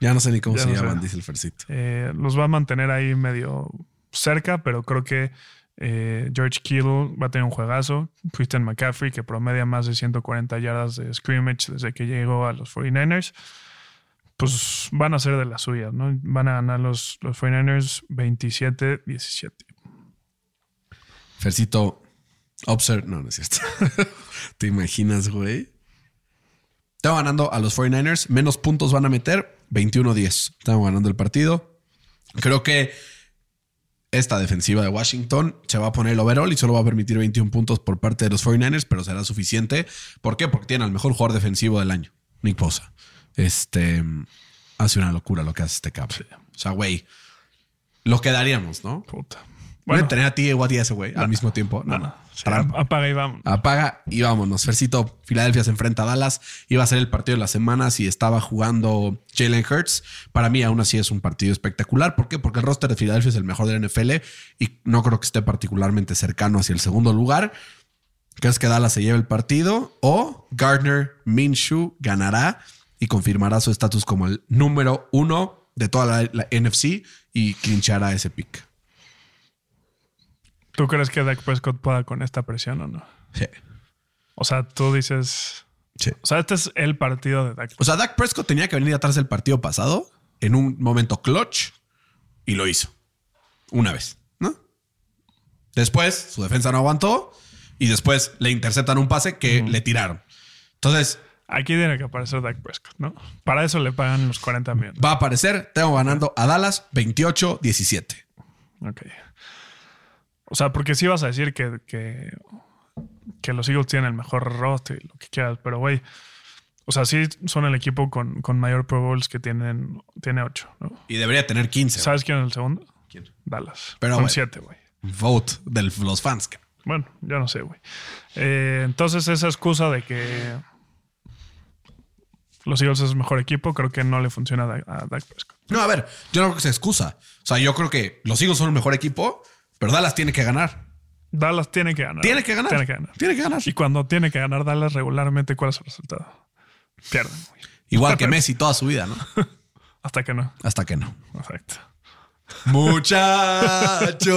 Ya no sé ni cómo Ya se no llaman, sé. dice el Fercito. Eh, los va a mantener ahí medio cerca, pero creo que eh, George Kittle va a tener un juegazo. Christian McCaffrey, que promedia más de 140 yardas de scrimmage desde que llegó a los 49ers. Pues van a ser de las suyas, ¿no? Van a ganar los, los 49ers 27-17. Fercito, observe. No, no es cierto. [LAUGHS] ¿Te imaginas, güey? Estamos ganando a los 49ers. Menos puntos van a meter. 21-10. Estamos ganando el partido. Creo que esta defensiva de Washington se va a poner el overall y solo va a permitir 21 puntos por parte de los 49ers, pero será suficiente. ¿Por qué? Porque tiene al mejor jugador defensivo del año, Nick Bosa. Este hace una locura lo que hace este cabrón. O sea, güey, lo quedaríamos, ¿no? Puta. Bueno, tener a ti y a ese güey al mismo tiempo. No, no. Sí, apaga y vamos. Apaga y vámonos. Fercito, Filadelfia se enfrenta a Dallas. Iba a ser el partido de la semana si estaba jugando Jalen Hurts. Para mí, aún así es un partido espectacular. ¿Por qué? Porque el roster de Filadelfia es el mejor de la NFL y no creo que esté particularmente cercano hacia el segundo lugar. ¿Crees que Dallas se lleve el partido? O Gardner Minshew ganará y confirmará su estatus como el número uno de toda la, la NFC y clinchará ese pick. ¿Tú crees que Dak Prescott pueda con esta presión o no? Sí. O sea, tú dices. Sí. O sea, este es el partido de Dak. O sea, Dak Prescott tenía que venir atrás del partido pasado en un momento clutch y lo hizo. Una vez, ¿no? Después su defensa no aguantó y después le interceptan un pase que le tiraron. Entonces Aquí tiene que aparecer Dak Prescott, ¿no? Para eso le pagan los 40 millones. va a aparecer. Tengo ganando a Dallas 28-17. Ok. O sea, porque sí vas a decir que, que, que los Eagles tienen el mejor roster y lo que quieras, pero güey. O sea, sí son el equipo con, con mayor Pro Bowls que tienen, tiene 8, ¿no? Y debería tener 15. ¿Sabes quién es el segundo? ¿Quién? Dallas. Pero con bueno. 7, güey. Vote de los fans. Bueno, yo no sé, güey. Eh, entonces, esa excusa de que los Eagles es el mejor equipo, creo que no le funciona a Dak- Prescott. No, a ver, yo no creo que se excusa. O sea, yo creo que los Eagles son el mejor equipo, pero Dallas tiene que ganar. Dallas tiene que ganar. Tiene que ganar. Tiene que ganar. Tiene que ganar. Y cuando tiene que ganar Dallas regularmente, ¿cuál es el resultado? Pierden. Igual que Messi toda su vida, ¿no? [LAUGHS] Hasta que no. Hasta que no. Perfecto. Muchacho,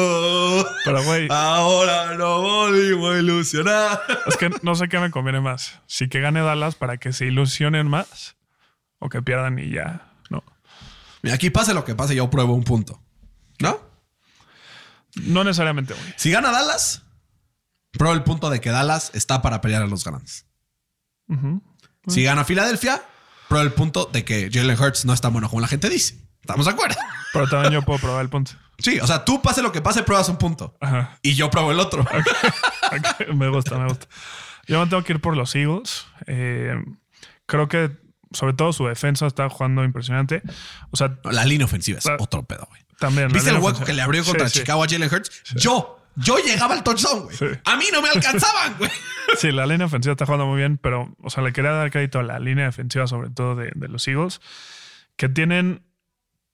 [LAUGHS] Pero, güey, ahora no volvimos a ilusionar. es que no sé qué me conviene más. Si que gane Dallas para que se ilusionen más o que pierdan y ya. No. Mira, aquí pase lo que pase, yo pruebo un punto. ¿No? No necesariamente, güey. Si gana Dallas, pruebo el punto de que Dallas está para pelear a los grandes. Si gana Filadelfia, pruebo el punto de que Jalen Hurts no es tan bueno como la gente dice. ¿Estamos de acuerdo? Pero también yo puedo probar el punto. Sí, o sea, tú pase lo que pase, pruebas un punto. Ajá. Y yo pruebo el otro. [LAUGHS] Me gusta, me gusta. Yo me tengo que ir por los Eagles. Eh, creo que, sobre todo, su defensa está jugando impresionante. O sea, La línea ofensiva es otro pedo, güey. También. ¿Viste el hueco que le abrió contra sí. Chicago a Jalen Hurts? Yo, yo llegaba al touchdown, güey. A mí no me alcanzaban, güey. [LAUGHS] Sí, la línea ofensiva está jugando muy bien, pero, o sea, le quería dar crédito a la línea defensiva, sobre todo de, de los Eagles, que tienen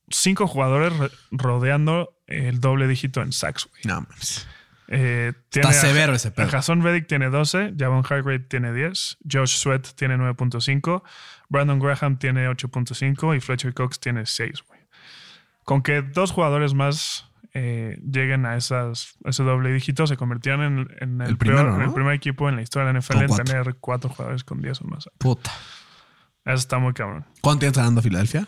cinco jugadores re- rodeando el doble dígito en sacks, güey. No, mames. Eh, tiene Está severo ese pedo. Hassan Reddick tiene 12, Javon Hargrave tiene 10, Josh Sweat tiene 9.5, Brandon Graham tiene 8.5 y Fletcher Cox tiene 6, güey. Con que dos jugadores más eh, lleguen a esas, ese doble dígito, se convirtieron en, en el, El peor- primero, ¿no? el primer equipo en la historia de la NFL en tener cuatro jugadores con 10 o más. Puta. Eso está muy cabrón. ¿Cuánto tienes ganando Filadelfia?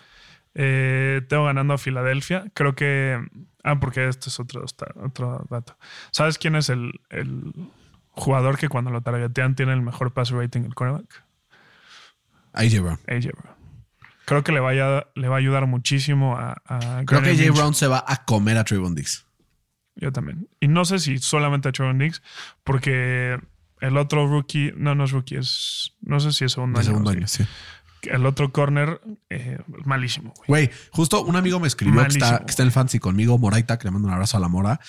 Eh, tengo ganando a Filadelfia. Creo que. Ah, porque este es otro, otro dato. ¿Sabes quién es el, el jugador que cuando lo targetean tiene el mejor pass rating el cornerback? AJ Brown. AJ Brown. Creo que le, vaya, le va a ayudar muchísimo a. a Creo que Minshew. Brown se va a comer a Trayvon Diggs. Yo también. Y no sé si solamente a Trevor Diggs, porque el otro rookie. No, no es rookie, es. No sé si es segundo año. segundo año, sí. El otro corner, eh, malísimo, güey. Güey, justo un amigo me escribió que está, que está en el fancy conmigo, Moraita, que le mando un abrazo a la mora.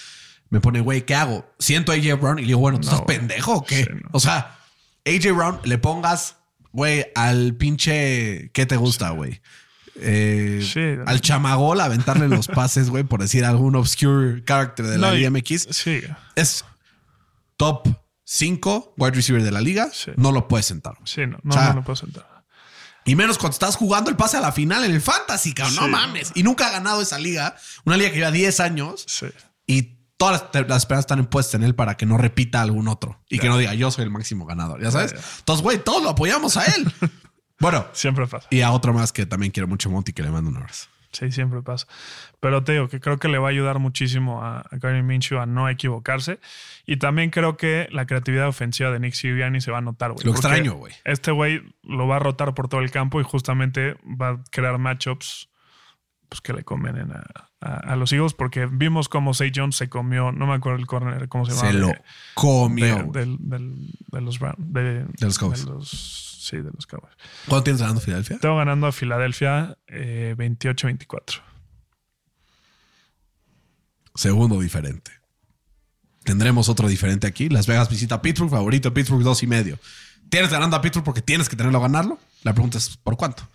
Me pone, güey, ¿qué hago? Siento a AJ Brown y le digo, bueno, ¿tú No, estás pendejo o qué? Sí, no. O sea, AJ Brown le pongas, güey, al pinche, ¿qué te gusta, güey? Eh, Sí. al chamagol aventarle los [LAUGHS] pases, güey, por decir algún obscure character de la No, MX. Sí. Es top 5 wide receiver de la liga. Sí. No lo puedes sentar. Sí, no, no, O sea, no lo puedo sentar. Y menos cuando estás jugando el pase a la final en el fantasy, cabrón. No mames. Y nunca ha ganado esa liga. Una liga que lleva 10 años Sí. y todas las, las esperanzas están impuestas en él para que no repita algún otro y que no diga yo soy el máximo ganador. Ya sabes. Ya. Entonces, güey, todos lo apoyamos a él. [LAUGHS] bueno, Siempre pasa. y a otro más que también quiero mucho, Monty, que le mando un abrazo. Sí, siempre pasa. Pero te digo que creo que le va a ayudar muchísimo a, a Gardner Minshew a no equivocarse. Y también creo que la creatividad ofensiva de Nick Sirianni se va a notar, güey. Lo extraño, güey. Este güey lo va a rotar por todo el campo y justamente va a crear matchups pues, que le convienen a, a- a los Eagles porque vimos cómo Say Jones se comió, no me acuerdo el corner, cómo se llama. Se lo de- comió. de, de los Browns. De, los Cowboys. de los- sí, de los Cowboys. ¿Cuánto tienes ganando Filadelfia? Tengo ganando a Filadelfia eh, 28-24. Segundo diferente. Tendremos otro diferente aquí. Las Vegas visita a Pittsburgh, favorito Pittsburgh dos y medio. ¿Tienes ganando a Pittsburgh porque tienes que tenerlo a ganarlo? La pregunta es ¿por cuánto?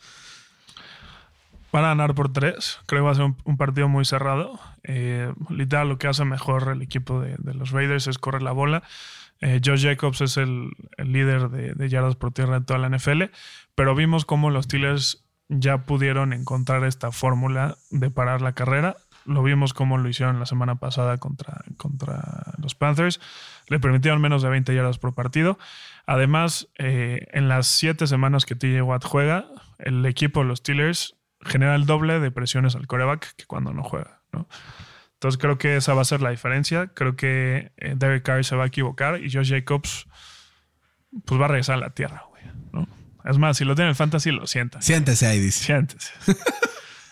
Van a ganar por tres. Creo que va a ser un, partido muy cerrado. Eh, literal, lo que hace mejor el equipo de, los Raiders es correr la bola. Eh, Josh Jacobs es el, líder de, de yardas por tierra de toda la NFL. Pero vimos cómo los Steelers ya pudieron encontrar esta fórmula de parar la carrera. Lo vimos como lo hicieron la semana pasada contra, contra los Panthers. Le permitieron menos de 20 yardas por partido. Además, eh, en las siete semanas que TJ Watt juega, el equipo de los Steelers genera el doble de presiones al coreback que cuando no juega. ¿no? Entonces creo que esa va a ser la diferencia. Creo que eh, Derek Carr se va a equivocar y Josh Jacobs pues va a regresar a la tierra. güey, ¿no? Es más, si lo tiene el fantasy, lo sienta. Siéntese ahí, dice. Siéntese. [LAUGHS]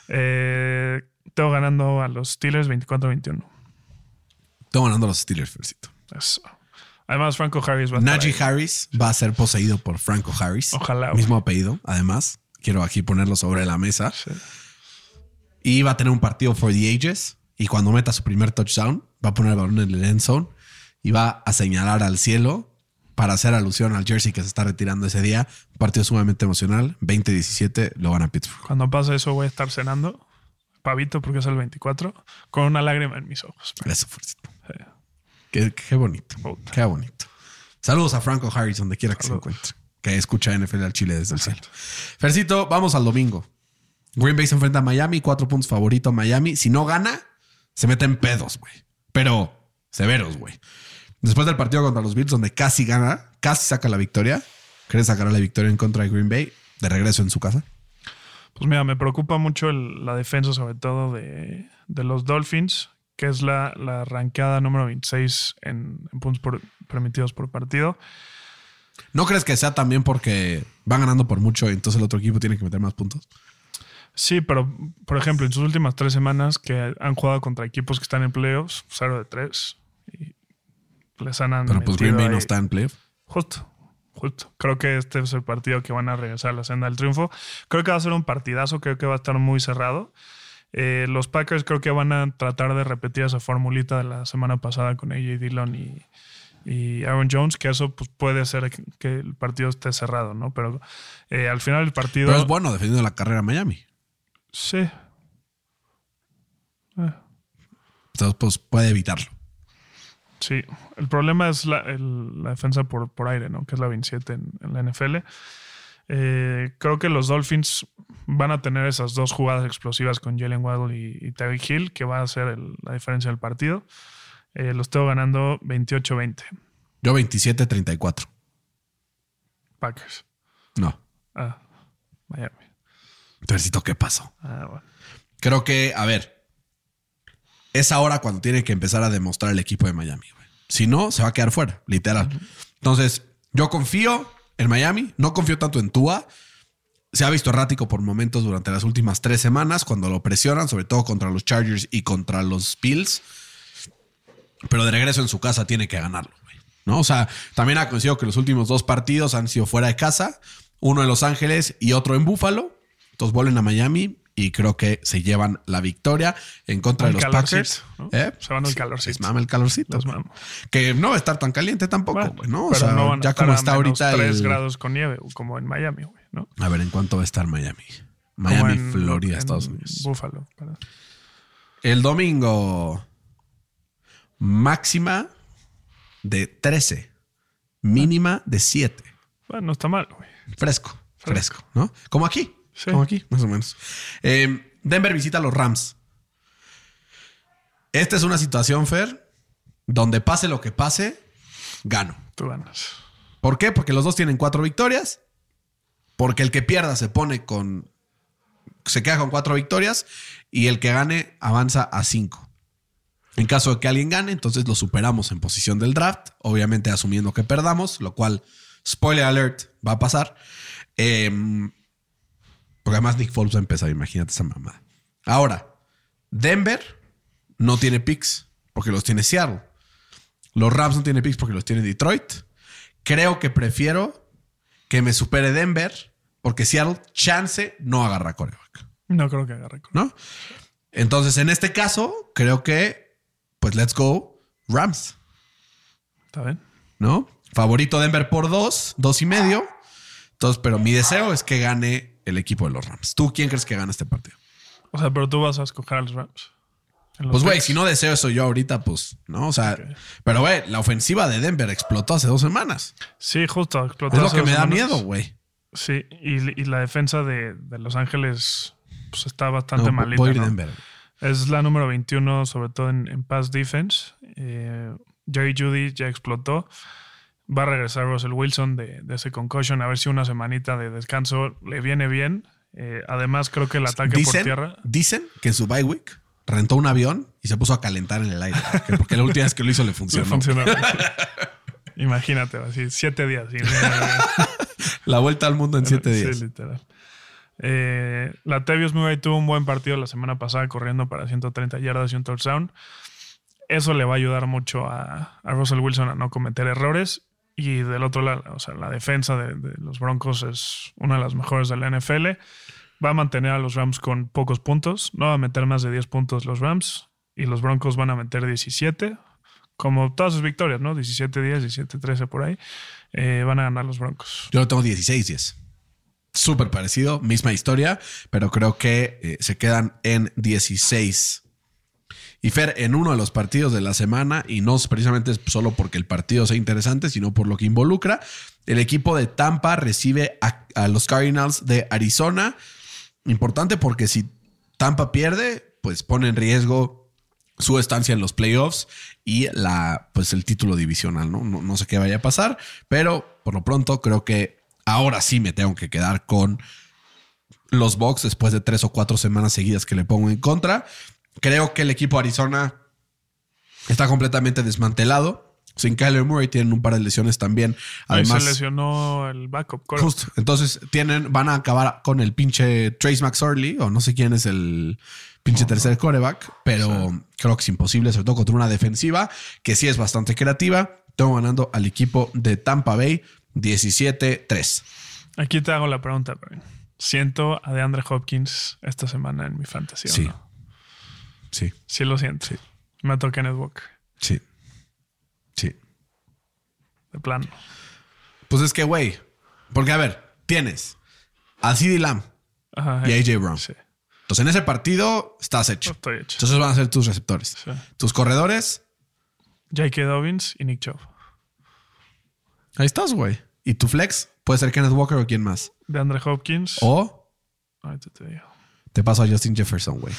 eh, tengo ganando a los Steelers 24-21. Tengo ganando a los Steelers, Fercito. Eso. Además, Franco Harris va a Najee. Harris va a ser poseído por Franco Harris. Ojalá, güey. Mismo apellido, además. Quiero aquí ponerlo sobre la mesa. Sí. Y va a tener un partido for the ages. Y cuando meta su primer touchdown, va a poner el balón en el end zone. y va a señalar al cielo para hacer alusión al jersey que se está retirando ese día. Un partido sumamente emocional. 20-17 lo van a Pittsburgh. Cuando pase eso voy a estar cenando, pavito porque es el 24, con una lágrima en mis ojos. Qué, qué bonito. Puta. Qué bonito. Saludos a Franco Harris, donde quiera que se encuentre. Que escucha NFL al Chile desde el cielo. Fercito, vamos al domingo. Green Bay se enfrenta a Miami, cuatro puntos favorito Miami. Si no gana, se meten pedos, güey. Pero severos, güey. Después del partido contra los Bills, donde casi gana, casi saca la victoria. ¿Crees sacar la victoria en contra de Green Bay? De regreso en su casa. Pues mira, me preocupa mucho el- la defensa, sobre todo de, de los Dolphins, que es la, la ranqueada número 26 en, en puntos por- permitidos por partido. ¿No crees que sea también porque van ganando por mucho y entonces el otro equipo tiene que meter más puntos? Sí, pero por ejemplo, en sus últimas tres semanas que han jugado contra equipos que están en playoffs, 0 de 3. Y les han Pero pues Green Bay no está en playoff. Justo, justo. Creo que este es el partido que van a regresar a la senda del triunfo. Creo que va a ser un partidazo, creo que va a estar muy cerrado. Eh, los Packers creo que van a tratar de repetir esa formulita de la semana pasada con AJ Dillon y, y Aaron Jones, que eso pues, puede ser que- el partido esté cerrado, ¿no? Pero eh, al final del partido... Pero es bueno defendiendo la carrera Miami. Sí. Eh, Entonces, pues puede evitarlo. Sí, el problema es la, el- la defensa por, por aire, ¿no? Que es la 27 en, en la NFL. Eh, creo que los Dolphins van a tener esas dos jugadas explosivas con Jalen Waddle y, y Hill, que va a ser el- la diferencia del partido. Eh, los tengo ganando 28-20, Yo 27-34. Packers. No. Ah, Miami. Necesito qué pasó. Ah, bueno. Creo que, a ver, es ahora cuando tiene que empezar a demostrar el equipo de Miami. güey. Si no, se va a quedar fuera, literal. Entonces, yo confío en Miami, no confío tanto en Tua. Se ha visto errático por momentos durante las últimas tres semanas cuando lo presionan, sobre todo contra los Chargers y contra los Bills. Pero de regreso en su casa tiene que ganarlo. güey. ¿no? O sea, también ha coincidido que los últimos dos partidos han sido fuera de casa, uno en Los Ángeles y otro en Búfalo. Entonces vuelven a Miami y creo que se llevan la victoria en contra de los Packers. ¿no? ¿Eh? Se van al calorcito. les mama el calorcito. Los. Que no va a estar tan caliente tampoco, Bueno, güey, ¿no? O pero sea, no van a ya estar como a está menos ahorita 3 el- grados con nieve, como en Miami, güey, ¿no? A ver, ¿en cuánto va a estar Miami? Miami, en- Florida, en Estados Unidos. Perdón. El domingo, máxima de 13, mínima de 7. Bueno, no está mal, güey. Fresco, fresco, ¿no? Como aquí. Sí. Como aquí, más o menos. Eh, Denver visita a los Rams. Esta es una situación, Fer, donde pase lo que pase, gano. Tú ganas. ¿Por qué? Porque los dos tienen cuatro victorias. Porque el que pierda se pone con. Se queda con cuatro victorias. Y el que gane avanza a cinco. En caso de que alguien gane, entonces lo superamos en posición del draft. Obviamente asumiendo que perdamos, lo cual, spoiler alert, va a pasar. Em, porque además Nick Foles va a empezar, imagínate esa mamada. Ahora, Denver no tiene picks porque los tiene Seattle. Los Rams no tienen picks porque los tiene Detroit. Creo que prefiero que me supere Denver porque Seattle, chance, no agarra coreback. No creo que agarre con. ¿No? Entonces, en este caso, creo que, pues, let's go Rams, ¿Está bien? ¿no? Favorito Denver por dos, dos y medio. Entonces, pero mi deseo es que gane el equipo de los Rams. ¿Tú quién crees que gana este partido? O sea, pero tú vas a escoger a los Rams. Pues, güey, si no deseo eso yo ahorita, pues, ¿no? O sea, pero, güey, la ofensiva de Denver explotó hace dos semanas. Sí, justo. explotó Es lo que dos me da semanas. miedo, güey. Sí, y, y la defensa de, de Los Ángeles pues está bastante No, malita. voy a ir ¿no? Denver. Es la número 21, sobre todo en, en pass defense. Eh, Jerry Judy ya explotó. Va a regresar Russell Wilson de, de ese concussion. A ver si una semanita de descanso le viene bien. Eh, además, creo que el ataque por Dicen, tierra. dicen que en su bye week rentó un avión y se puso a calentar en el aire. que Porque la última vez que lo hizo le [LAUGHS] le funcionó. Imagínate, así, siete días. [LAUGHS] La vuelta al mundo en siete Sí, días. literal. Eh, Latavius Murray tuvo un buen partido la semana pasada corriendo para 130 yardas y un touchdown. Eso le va a ayudar mucho a, a Russell Wilson a no cometer errores. Y del otro lado, o sea, la defensa de, de los Broncos es una de las mejores de la NFL. Va a mantener a los Rams con pocos puntos. No va a meter más de 10 puntos los Rams. Y los Broncos van a meter 17 como todas sus victorias, ¿no? 17-10, 17-13 por ahí, eh, van a ganar los Broncos. Yo lo tengo 16-10. Súper parecido, misma historia, pero creo que eh, se quedan en 16. Y Fer, en uno de los partidos de la semana, y no precisamente solo porque el partido sea interesante, sino por lo que involucra, el equipo de Tampa recibe a, a los Cardinals de Arizona. Importante porque si Tampa pierde, pues pone en riesgo su estancia en los playoffs y la, pues el título divisional, ¿no? ¿no? No sé qué vaya a pasar, pero por lo pronto creo que ahora sí me tengo que quedar con los Bucks después de tres o cuatro semanas seguidas que le pongo en contra. Creo que el equipo de Arizona está completamente desmantelado. Sin Kyler Murray tienen un par de lesiones también. Ahí Además, se lesionó el backup. quarterback. Justo. Entonces tienen, van a acabar con el pinche Trace McSorley, o no sé quién es el pinche tercer coreback, pero creo que es imposible, sobre todo contra una defensiva que sí es bastante creativa. Tengo ganando al equipo de Tampa Bay 17-3. Aquí te hago la pregunta, Brian. Siento a DeAndre Hopkins esta semana en mi fantasía. Sí. ¿no? Sí, Sí lo siento. Me toca Kenneth Walker. sí, sí. De plano. Pues es que, güey, porque a ver, tienes a CeeDee Lamb Ajá, y AJ Brown. Sí. Entonces en ese partido estás hecho. Estoy hecho. Entonces van a ser tus receptores. Sí. Tus corredores, J.K. Dobbins y Nick Chubb. ahí estás, güey. Y tu flex puede ser Kenneth Walker o quién más. DeAndre Hopkins. O Ahorita te digo. te paso a Justin Jefferson, güey. [LAUGHS]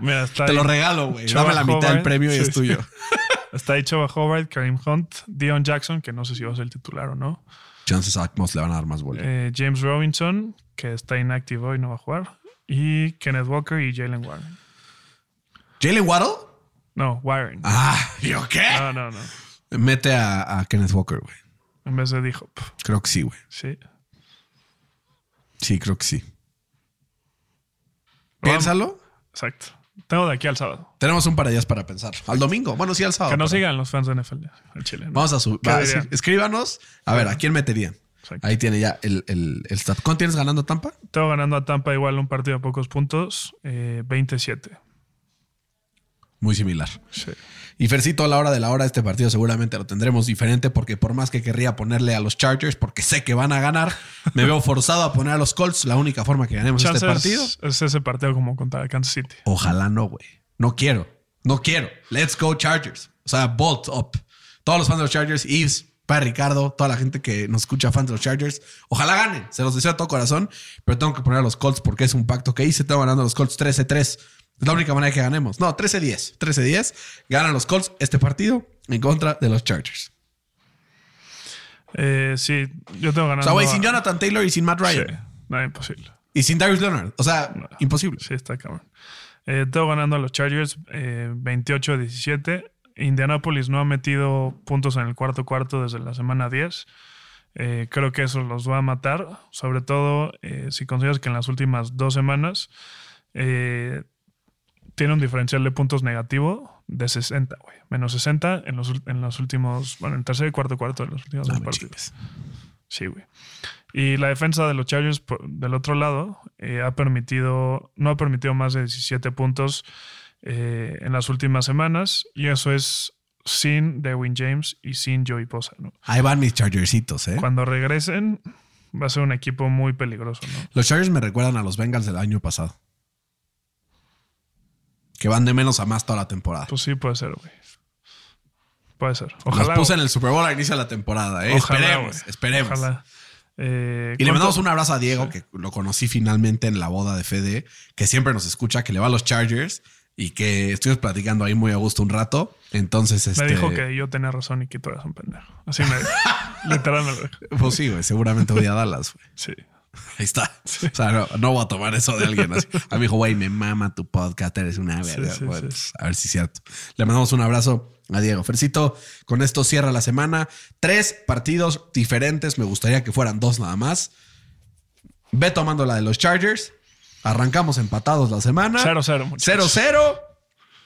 Mira, está Te ahí. lo regalo, güey. Dame la mitad del premio y Sí, es tuyo. [LAUGHS] Está ahí Chava Hobart, Kareem Hunt, Dion Jackson, que no sé si va a ser el titular o no. Chances Zach Moss le van a dar más bola. Eh, James Robinson, que está inactivo y no va a jugar. Y Kenneth Walker y Jalen Warren. ¿Jalen Waddle? No, Warren. Ah, ¿yo qué? No, no, no. Mete a, a Kenneth Walker, güey. En vez de D-Hop. Creo que sí, güey. Sí. Sí, creo que sí. Piénsalo. Exacto. Tengo de aquí al sábado. Tenemos un par de días para pensar. Al domingo. Bueno, sí, al sábado. Que no pero- sigan los fans de NFL al Chile. ¿no? Vamos a subir. ¿Qué va a escríbanos. A ver, ¿a quién meterían? Exacto. Ahí tiene ya el, el, el stat. ¿Cuánto tienes ganando Tampa? Tengo ganando a Tampa igual un partido a pocos puntos. eh, 27. Muy similar. Sí. Y Fercito, a la hora de la hora, este partido seguramente lo tendremos diferente porque por más que querría ponerle a los Chargers, porque sé que van a ganar, [LAUGHS] me veo forzado a poner a los Colts. La única forma que ganemos este partido. es ese partido como contra Kansas City. Ojalá no, güey. No quiero. No quiero. Let's go Chargers. O sea, bolt up. Todos los fans de los Chargers, Yves, Padre Ricardo, toda la gente que nos escucha fans de los Chargers, ojalá ganen. Se los deseo de todo corazón, pero tengo que poner a los Colts porque es un pacto que hice. Tengo ganando a los Colts 13-3. Es la única manera que ganemos. No, 13-10. 13-10. Ganan los Colts este partido en contra de los Chargers. Eh, sí, yo tengo O ganando. sea, güey, sin Jonathan Taylor y sin Matt Sí, Ryan. no, imposible. Y sin Darius Leonard. O sea, imposible. Sí, está cabrón. Eh, tengo ganando a los Chargers eh, 28-17. Indianapolis no ha metido puntos en el cuarto cuarto desde la semana 10. Eh, creo que eso los va a matar. Sobre todo eh, si consideras que en las últimas dos semanas eh, tiene un diferencial de puntos negativo de 60, güey. Menos 60 en los, en los últimos, bueno, en tercer y cuarto cuarto de los últimos No dos partidos. Sí, güey. Y la defensa de los Chargers del otro lado eh, ha permitido, no ha permitido más de 17 puntos eh, en las últimas semanas. Y eso es sin Derwin James y sin Joey Posa. ¿no? Ahí van mis Chargersitos, ¿eh? Cuando regresen, va a ser un equipo muy peligroso. ¿no? Los Chargers me recuerdan a los Bengals del año pasado. Que van de menos a más toda la temporada. Pues sí, puede ser, güey. Puede ser. Los Ojalá. puse en güey. el Super Bowl al inicio de la temporada. ¿eh? Ojalá, esperemos, esperemos. Ojalá. Eh, Y le ¿cuánto- mandamos un abrazo a Diego, que lo conocí finalmente en la boda de Fede, que siempre nos escucha, que le va a los Chargers y que estuvimos platicando ahí muy a gusto un rato. Entonces, este. Me dijo que yo tenía razón y que tú eras un pendejo. Así me [LAUGHS] dijo. Literal me lo dijo. Pues sí, güey, seguramente voy a Dallas, güey. Sí. [LAUGHS] Ahí está. O sea, no, no voy a tomar eso de alguien así. A mí dijo, güey, me mama tu podcast, eres una verga. sí, Bueno, sí. pues, a ver si es cierto. Le mandamos un abrazo a Diego. Fercito, con esto cierra la semana. Tres partidos diferentes. Me gustaría que fueran dos nada más. Ve tomando la de los Chargers. Arrancamos empatados la semana. 0-0, muchachos. 0-0.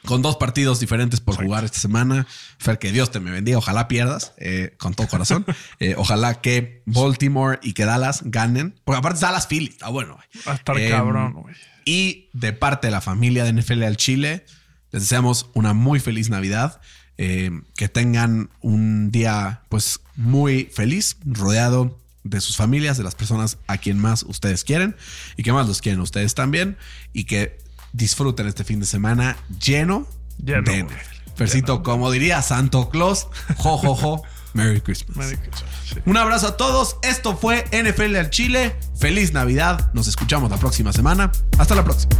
Con dos partidos diferentes por jugar esta semana. Fer, que Dios te me bendiga. Ojalá pierdas, eh, con todo corazón. [LAUGHS] Eh, ojalá que Baltimore y que Dallas ganen. Porque aparte Dallas Philly. Está bueno. güey. Va a estar Em, cabrón, güey. Y de parte de la familia de NFL al Chile, Les deseamos una muy feliz Navidad. eh, que tengan un día pues muy feliz, rodeado de sus familias, de las personas a quien más ustedes quieren y que más los quieren ustedes también. Y que disfruten este fin de semana lleno, Lleno, de. NFL. Versito, como diría Santo Claus, jo, jo, jo, Merry Christmas. Merry Christmas, sí. Un abrazo a todos. Esto fue NFL al Chile. Feliz Navidad. Nos escuchamos la próxima semana. Hasta la próxima.